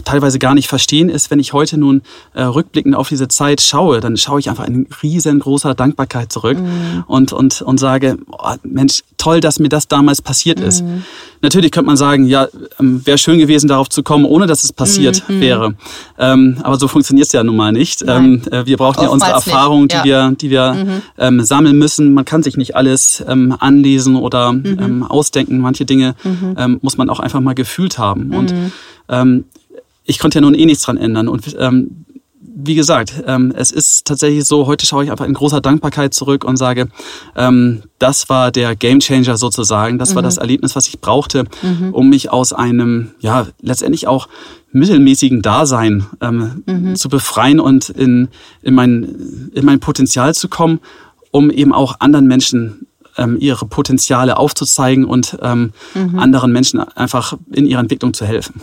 teilweise gar nicht verstehen, ist, wenn ich heute nun äh, rückblickend auf diese Zeit schaue, dann schaue ich einfach in riesengroßer Dankbarkeit zurück mhm. und, und, und sage, oh, Mensch, toll, dass mir das damals passiert ist. Mhm. Natürlich könnte man sagen, ja, ähm, wäre schön gewesen, darauf zu kommen, ohne dass es passiert mhm. wäre. Ähm, aber so funktioniert es ja nun mal nicht. Ähm, äh, wir brauchen Oftmals ja unsere Erfahrungen, die wir, die wir mhm. ähm, sammeln müssen. Man kann sich nicht alles ähm, anlesen oder mhm. ähm, ausdenken. Manche Dinge mhm. muss man auch einfach mal gefühlt haben. Und mhm. ähm, ich konnte ja nun eh nichts dran ändern. Und ähm, wie gesagt, ähm, es ist tatsächlich so, heute schaue ich einfach in großer Dankbarkeit zurück und sage, ähm, das war der Gamechanger sozusagen, das mhm. war das Erlebnis, was ich brauchte, mhm. um mich aus einem, ja, letztendlich auch mittelmäßigen Dasein ähm, mhm. zu befreien und in, in, mein, in mein Potenzial zu kommen, um eben auch anderen Menschen ähm, ihre Potenziale aufzuzeigen und ähm, mhm. anderen Menschen einfach in ihrer Entwicklung zu helfen.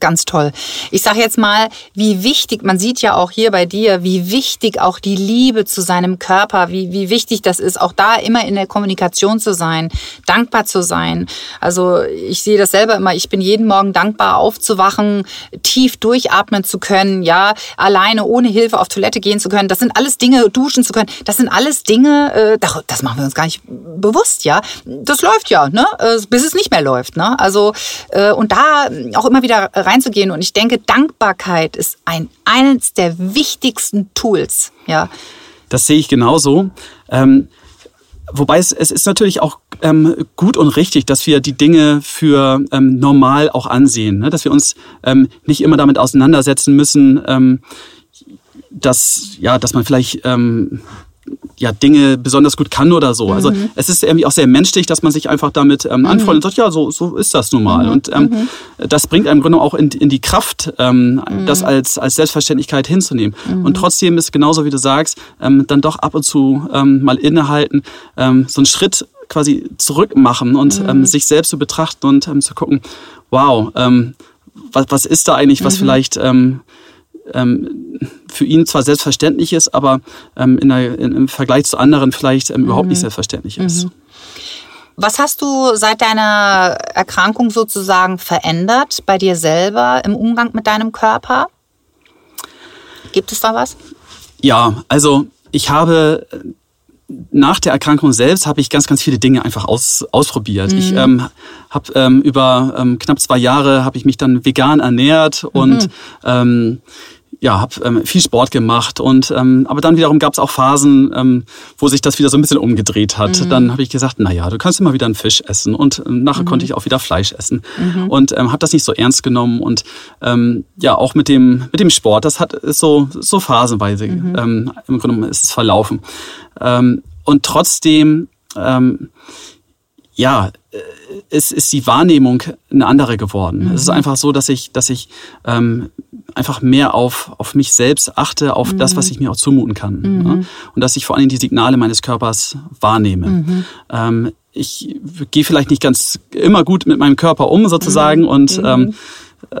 Ganz toll. Ich sage jetzt mal, wie wichtig, man sieht ja auch hier bei dir, wie wichtig auch die Liebe zu seinem Körper, wie, wie wichtig das ist, auch da immer in der Kommunikation zu sein, dankbar zu sein. Also ich sehe das selber immer, ich bin jeden Morgen dankbar aufzuwachen, tief durchatmen zu können, ja, alleine ohne Hilfe auf Toilette gehen zu können. Das sind alles Dinge, duschen zu können. Das sind alles Dinge, äh, das machen wir uns gar nicht bewusst, ja. Das läuft ja, ne, äh, bis es nicht mehr läuft, ne. Also äh, und da auch immer wieder reinzugehen. Und ich denke, Dankbarkeit ist ein, eines der wichtigsten Tools. Ja. Das sehe ich genauso. Ähm, wobei es, es ist natürlich auch ähm, gut und richtig, dass wir die Dinge für ähm, normal auch ansehen, ne? dass wir uns ähm, nicht immer damit auseinandersetzen müssen, ähm, dass ja, dass man vielleicht ähm, ja, Dinge besonders gut kann oder so. Also mhm. es ist irgendwie auch sehr menschlich, dass man sich einfach damit ähm, mhm. anfreundet und sagt, ja, so, so ist das nun mal. Mhm. Und ähm, mhm. das bringt einem im Grunde auch in, in die Kraft, ähm, mhm. das als, als Selbstverständlichkeit hinzunehmen. Und trotzdem ist genauso, wie du sagst, ähm, dann doch ab und zu ähm, mal innehalten, ähm, so einen Schritt quasi zurück machen und ähm, sich selbst zu betrachten und ähm, zu gucken, wow, ähm, was, was ist da eigentlich, was vielleicht ähm, ähm, für ihn zwar selbstverständlich ist, aber ähm, in der, in, im Vergleich zu anderen vielleicht ähm, überhaupt nicht mhm. selbstverständlich ist. Mhm. Was hast du seit deiner Erkrankung sozusagen verändert bei dir selber im Umgang mit deinem Körper? Gibt es da was? Ja, also ich habe nach der Erkrankung selbst habe ich ganz, ganz viele Dinge einfach aus, ausprobiert. Mhm. Ich ähm, habe ähm, über ähm, knapp zwei Jahre habe ich mich dann vegan ernährt und mhm. Ja, habe ähm, viel Sport gemacht und ähm, aber dann wiederum gab es auch Phasen, ähm, wo sich das wieder so ein bisschen umgedreht hat. Mhm. Dann habe ich gesagt, na ja, du kannst immer wieder einen Fisch essen und ähm, nachher mhm. konnte ich auch wieder Fleisch essen mhm. und ähm, habe das nicht so ernst genommen und ähm, ja auch mit dem mit dem Sport, das hat ist so so phasenweise mhm. ähm, im Grunde ist es verlaufen ähm, und trotzdem ähm, ja, äh, es ist die Wahrnehmung eine andere geworden. Mhm. Es ist mhm. einfach so, dass ich, dass ich ähm, einfach mehr auf, auf mich selbst achte, auf mhm. das, was ich mir auch zumuten kann. Mhm. Ja? Und dass ich vor allem die Signale meines Körpers wahrnehme. Mhm. Ähm, ich gehe vielleicht nicht ganz immer gut mit meinem Körper um, sozusagen, mhm. und ähm,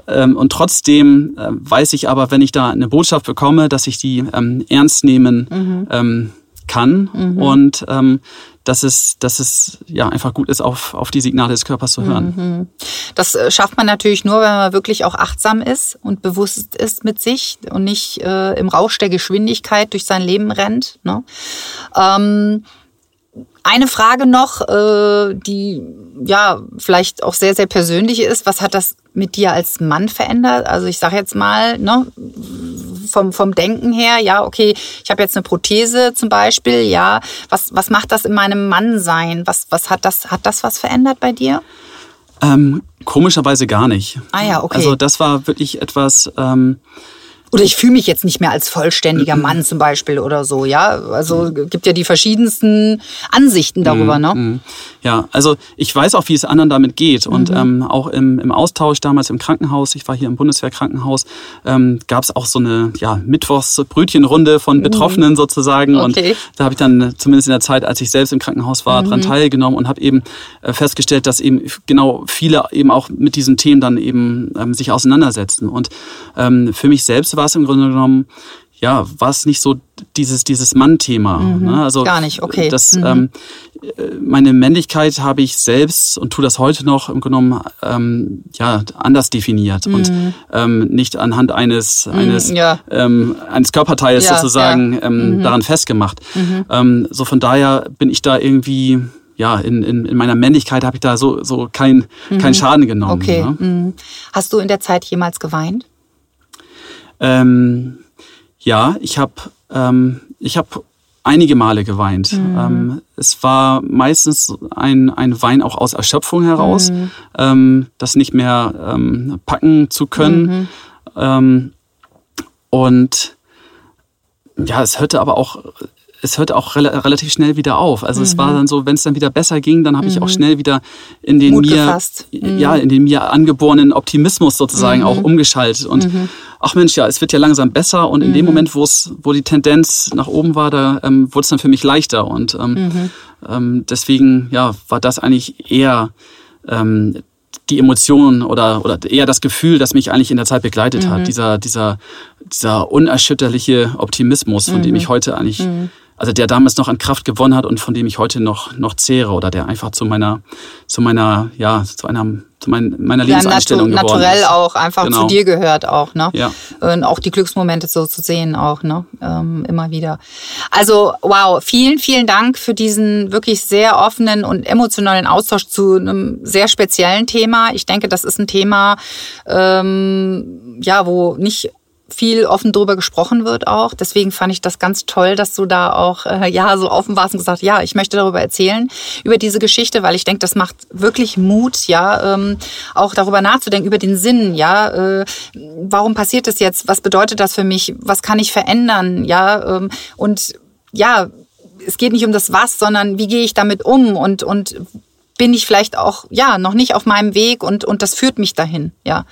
ähm, und trotzdem äh, weiß ich aber, wenn ich da eine Botschaft bekomme, dass ich die ähm, ernst nehmen ähm, kann mhm. und ähm, dass es, dass es ja einfach gut ist, auf, auf die Signale des Körpers zu hören. Mhm. Das äh, schafft man natürlich nur, wenn man wirklich auch achtsam ist und bewusst ist mit sich und nicht äh, im Rausch der Geschwindigkeit durch sein Leben rennt. Ne? Ähm, eine Frage noch, äh, die ja vielleicht auch sehr, sehr persönlich ist. Was hat das mit dir als Mann verändert? Also ich sage jetzt mal, ne, vom, vom Denken her, ja, okay, ich habe jetzt eine Prothese zum Beispiel, ja, was, was macht das in meinem Mannsein? Was, was hat das, hat das was verändert bei dir? Ähm, komischerweise gar nicht. Ah ja, okay. Also das war wirklich etwas. Ähm, oder ich fühle mich jetzt nicht mehr als vollständiger Mann zum Beispiel oder so, ja. Also gibt ja die verschiedensten Ansichten darüber, ne? Mhm. Ja, also ich weiß auch, wie es anderen damit geht. Und mhm. ähm, auch im, im Austausch damals im Krankenhaus, ich war hier im Bundeswehrkrankenhaus, ähm, gab es auch so eine ja, Mittwochsbrötchenrunde von mhm. Betroffenen mhm. sozusagen. Okay. Und da habe ich dann zumindest in der Zeit, als ich selbst im Krankenhaus war, mhm. dran teilgenommen und habe eben äh, festgestellt, dass eben genau viele eben auch mit diesen Themen dann eben ähm, sich auseinandersetzen. Und ähm, für mich selbst war es im Grunde genommen ja, war es nicht so dieses, dieses Mann-Thema. Mhm. Ne? Also Gar nicht, okay. Das, Mhm. ähm, meine Männlichkeit habe ich selbst und tue das heute noch im Grunde genommen ähm, ja, anders definiert und ähm, nicht anhand eines, eines, Mhm. ja. ähm, eines Körperteils Ja, sozusagen ja. Ähm, daran festgemacht. Ähm, so von daher bin ich da irgendwie ja, in, in, in meiner Männlichkeit habe ich da so, so kein, kein Schaden genommen. Okay. Ne? Mhm. Hast du in der Zeit jemals geweint? Ähm, ja, ich habe ähm, ich hab einige Male geweint. Ähm, es war meistens ein, ein Wein auch aus Erschöpfung heraus, ähm, das nicht mehr ähm, packen zu können. Ähm, und ja, es hörte aber auch es hörte auch rel relativ schnell wieder auf. Also es war dann so, wenn es dann wieder besser ging, dann habe ich auch schnell wieder in den Mut mir ja in den mir angeborenen Optimismus sozusagen auch umgeschaltet. Und ach Mensch, ja, es wird ja langsam besser. Und in dem Moment, wo es wo die Tendenz nach oben war, da ähm, wurde es dann für mich leichter. Und ähm, ähm, deswegen ja war das eigentlich eher ähm, die Emotion oder, oder eher das Gefühl, das mich eigentlich in der Zeit begleitet hat. Dieser, dieser, dieser unerschütterliche Optimismus, von dem ich heute eigentlich, also der damals noch an Kraft gewonnen hat und von dem ich heute noch, noch zehre oder der einfach zu meiner, zu meiner, ja, zu einer, zu mein, meiner Ja, Lebenseinstellung natu geworden naturell ist. auch einfach Genau. zu dir gehört auch, ne? Ja. Und auch die Glücksmomente so zu sehen auch, ne? Ähm, immer wieder. Also, wow, vielen, vielen Dank für diesen wirklich sehr offenen und emotionalen Austausch zu einem sehr speziellen Thema. Ich denke, das ist ein Thema, ähm, ja, wo nicht viel offen drüber gesprochen wird auch. Deswegen fand ich das ganz toll, dass du da auch äh, ja so offen warst und gesagt, ja, ich möchte darüber erzählen über diese Geschichte, weil ich denke, das macht wirklich Mut, ja, ähm, auch darüber nachzudenken über den Sinn, ja, äh, warum passiert das jetzt? Was bedeutet das für mich? Was kann ich verändern? Ja, ähm, und ja, es geht nicht um das Was, sondern wie gehe ich damit um und und bin ich vielleicht auch ja noch nicht auf meinem Weg und und das führt mich dahin, ja.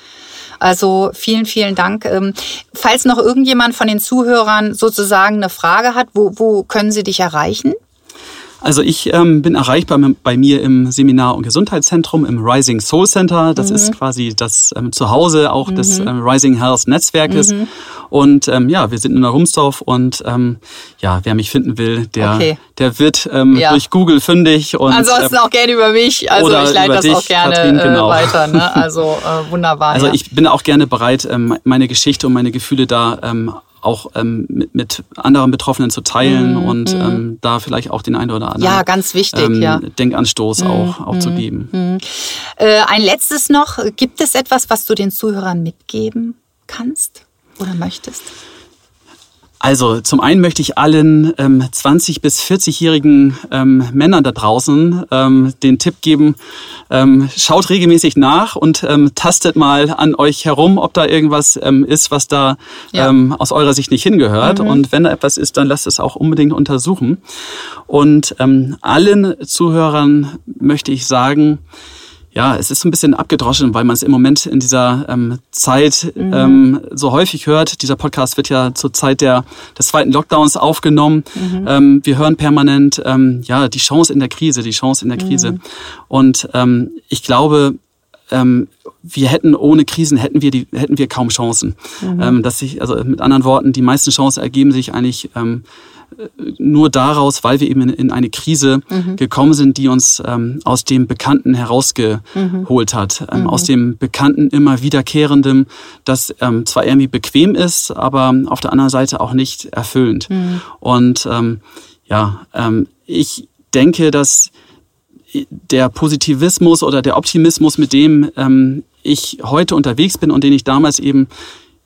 Also vielen, vielen Dank. Ähm, Falls noch irgendjemand von den Zuhörern sozusagen eine Frage hat, wo, wo können sie dich erreichen? Also ich ähm, bin erreichbar bei mir im Seminar- und Gesundheitszentrum im Rising Soul Center. Das ist quasi das ähm, Zuhause auch des ähm, Rising Health Netzwerkes. Und ähm, ja, wir sind in Rumsdorf und ähm, ja, wer mich finden will, der, Okay. der wird ähm, Ja. durch Google fündig. Und, Ansonsten ähm, auch gerne über mich. Also oder ich leite das dich, auch gerne Katrin, genau. äh, weiter. Ne? Also äh, wunderbar. Also ja. ich bin auch gerne bereit, ähm, meine Geschichte und meine Gefühle da ähm, auch ähm, mit, mit anderen Betroffenen zu teilen und ähm, da vielleicht auch den einen oder anderen Mhm, Ja, ganz wichtig, ähm, ja. Mhm, Denkanstoß auch, auch zu geben. Äh, ein letztes noch. Gibt es etwas, was du den Zuhörern mitgeben kannst oder möchtest? Also zum einen möchte ich allen ähm, 20 bis 40-jährigen ähm, Männern da draußen ähm, den Tipp geben, ähm, schaut regelmäßig nach und ähm, tastet mal an euch herum, ob da irgendwas ähm, ist, was da Ja. ähm, aus eurer Sicht nicht hingehört. Und wenn da etwas ist, dann lasst es auch unbedingt untersuchen. Und ähm, allen Zuhörern möchte ich sagen, ja, es ist so ein bisschen abgedroschen, weil man es im Moment in dieser ähm, Zeit ähm, so häufig hört. Dieser Podcast wird ja zur Zeit der, des zweiten Lockdowns aufgenommen. Ähm, wir hören permanent, ähm, ja, die Chance in der Krise, die Chance in der Krise. Und ähm, ich glaube, ähm, wir hätten ohne Krisen hätten wir die hätten wir kaum Chancen. Ähm, dass sich also mit anderen Worten die meisten Chancen ergeben sich eigentlich ähm, nur daraus, weil wir eben in, in eine Krise gekommen sind, die uns ähm, aus dem Bekannten herausgeholt hat, ähm, aus dem Bekannten immer wiederkehrendem, das ähm, zwar irgendwie bequem ist, aber auf der anderen Seite auch nicht erfüllend. Und ähm, ja, ähm, ich denke, dass der Positivismus oder der Optimismus, mit dem ähm, ich heute unterwegs bin und den ich damals eben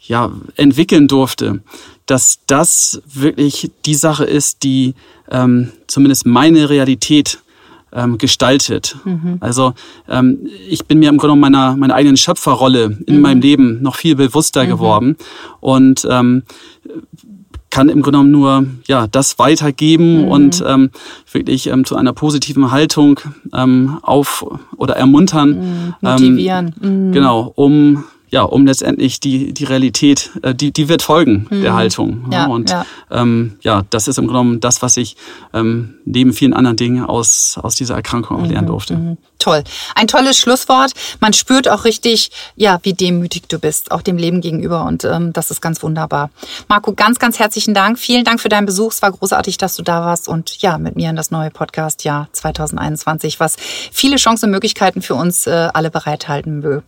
ja entwickeln durfte, dass das wirklich die Sache ist, die ähm, zumindest meine Realität ähm, gestaltet. Also ähm, ich bin mir im Grunde genommen meiner, meiner eigenen Schöpferrolle in meinem Leben noch viel bewusster geworden. Und ähm, kann im Grunde genommen nur ja das weitergeben und ähm, wirklich ähm, zu einer positiven Haltung ähm, auf oder ermuntern, Motivieren. Ähm, Genau, um ja, um letztendlich die, die Realität, äh, die, die wird folgen mhm. der Haltung. Ja, und ja. Ähm, ja, das ist im Grunde genommen das, was ich ähm, neben vielen anderen Dingen aus, aus dieser Erkrankung auch mhm. lernen durfte. Mhm. Toll. Ein tolles Schlusswort. Man spürt auch richtig, ja, wie demütig du bist, auch dem Leben gegenüber. Und ähm, das ist ganz wunderbar. Marco, ganz, ganz herzlichen Dank. Vielen Dank für deinen Besuch. Es war großartig, dass du da warst und ja, mit mir in das neue Podcast-Jahr 2021, was viele Chancen und Möglichkeiten für uns äh, alle bereithalten will.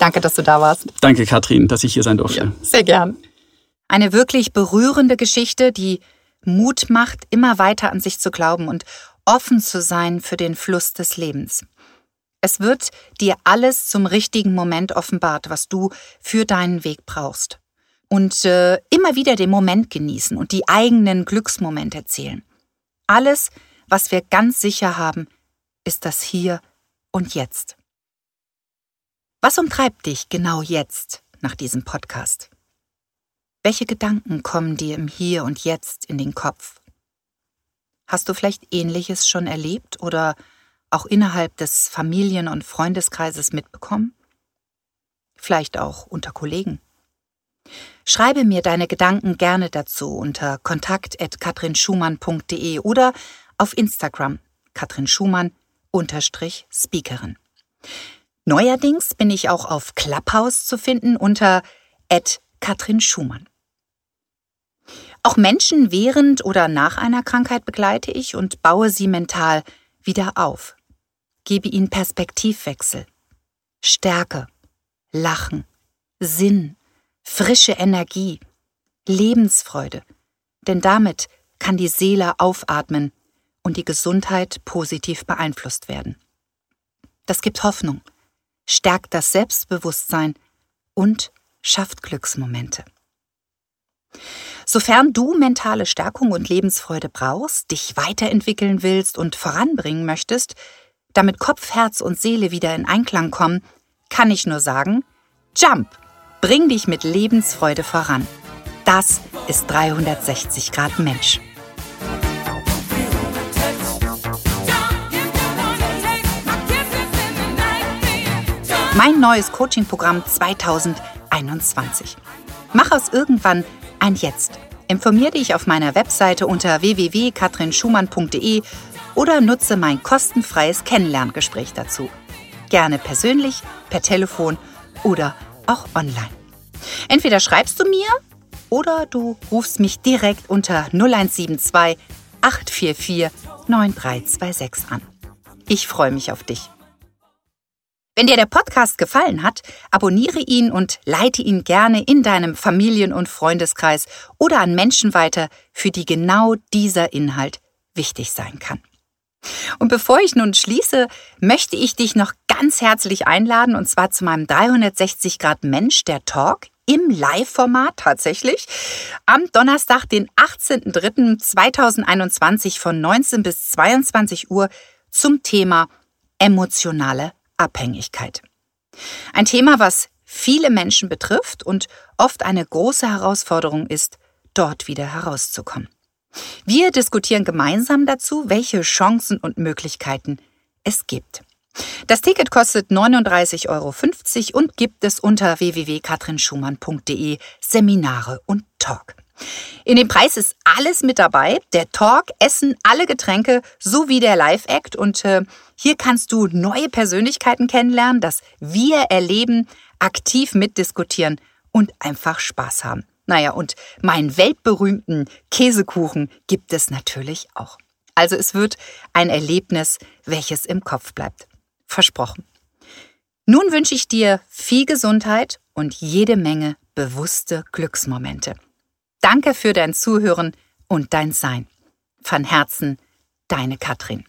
Danke, dass du da warst. Danke, Katrin, dass ich hier sein durfte. Ja, sehr gern. Eine wirklich berührende Geschichte, die Mut macht, immer weiter an sich zu glauben und offen zu sein für den Fluss des Lebens. Es wird dir alles zum richtigen Moment offenbart, was du für deinen Weg brauchst. Und äh, immer wieder den Moment genießen und die eigenen Glücksmomente zählen. Alles, was wir ganz sicher haben, ist das Hier und Jetzt. Was umtreibt dich genau jetzt nach diesem Podcast? Welche Gedanken kommen dir im Hier und Jetzt in den Kopf? Hast du vielleicht ähnliches schon erlebt oder auch innerhalb des Familien- und Freundeskreises mitbekommen? Vielleicht auch unter Kollegen. Schreibe mir deine Gedanken gerne dazu unter kontakt.katrinschumann.de oder auf Instagram Katrin Schumann Speakerin. Neuerdings bin ich auch auf Clubhouse zu finden unter Katrin Schumann. Auch Menschen während oder nach einer Krankheit begleite ich und baue sie mental wieder auf. Gebe ihnen Perspektivwechsel, Stärke, Lachen, Sinn, frische Energie, Lebensfreude, denn damit kann die Seele aufatmen und die Gesundheit positiv beeinflusst werden. Das gibt Hoffnung stärkt das Selbstbewusstsein und schafft Glücksmomente. Sofern du mentale Stärkung und Lebensfreude brauchst, dich weiterentwickeln willst und voranbringen möchtest, damit Kopf, Herz und Seele wieder in Einklang kommen, kann ich nur sagen, Jump! Bring dich mit Lebensfreude voran. Das ist 360 Grad Mensch. Mein neues Coaching-Programm 2021. Mach aus irgendwann ein Jetzt. Informiere dich auf meiner Webseite unter www.katrinschumann.de oder nutze mein kostenfreies Kennenlerngespräch dazu. Gerne persönlich, per Telefon oder auch online. Entweder schreibst du mir oder du rufst mich direkt unter 0172 844 9326 an. Ich freue mich auf dich. Wenn dir der Podcast gefallen hat, abonniere ihn und leite ihn gerne in deinem Familien- und Freundeskreis oder an Menschen weiter, für die genau dieser Inhalt wichtig sein kann. Und bevor ich nun schließe, möchte ich dich noch ganz herzlich einladen, und zwar zu meinem 360 Grad Mensch, der Talk im Live-Format tatsächlich, am Donnerstag, den 18.03.2021 von 19 bis 22 Uhr zum Thema emotionale Abhängigkeit. Ein Thema, was viele Menschen betrifft und oft eine große Herausforderung ist, dort wieder herauszukommen. Wir diskutieren gemeinsam dazu, welche Chancen und Möglichkeiten es gibt. Das Ticket kostet 39,50 Euro und gibt es unter www.katrinschumann.de Seminare und Talk. In dem Preis ist alles mit dabei, der Talk, Essen, alle Getränke sowie der Live-Act und äh, hier kannst du neue Persönlichkeiten kennenlernen, das Wir erleben, aktiv mitdiskutieren und einfach Spaß haben. Naja, und meinen weltberühmten Käsekuchen gibt es natürlich auch. Also es wird ein Erlebnis, welches im Kopf bleibt. Versprochen. Nun wünsche ich dir viel Gesundheit und jede Menge bewusste Glücksmomente. Danke für dein Zuhören und dein Sein. Von Herzen, deine Katrin.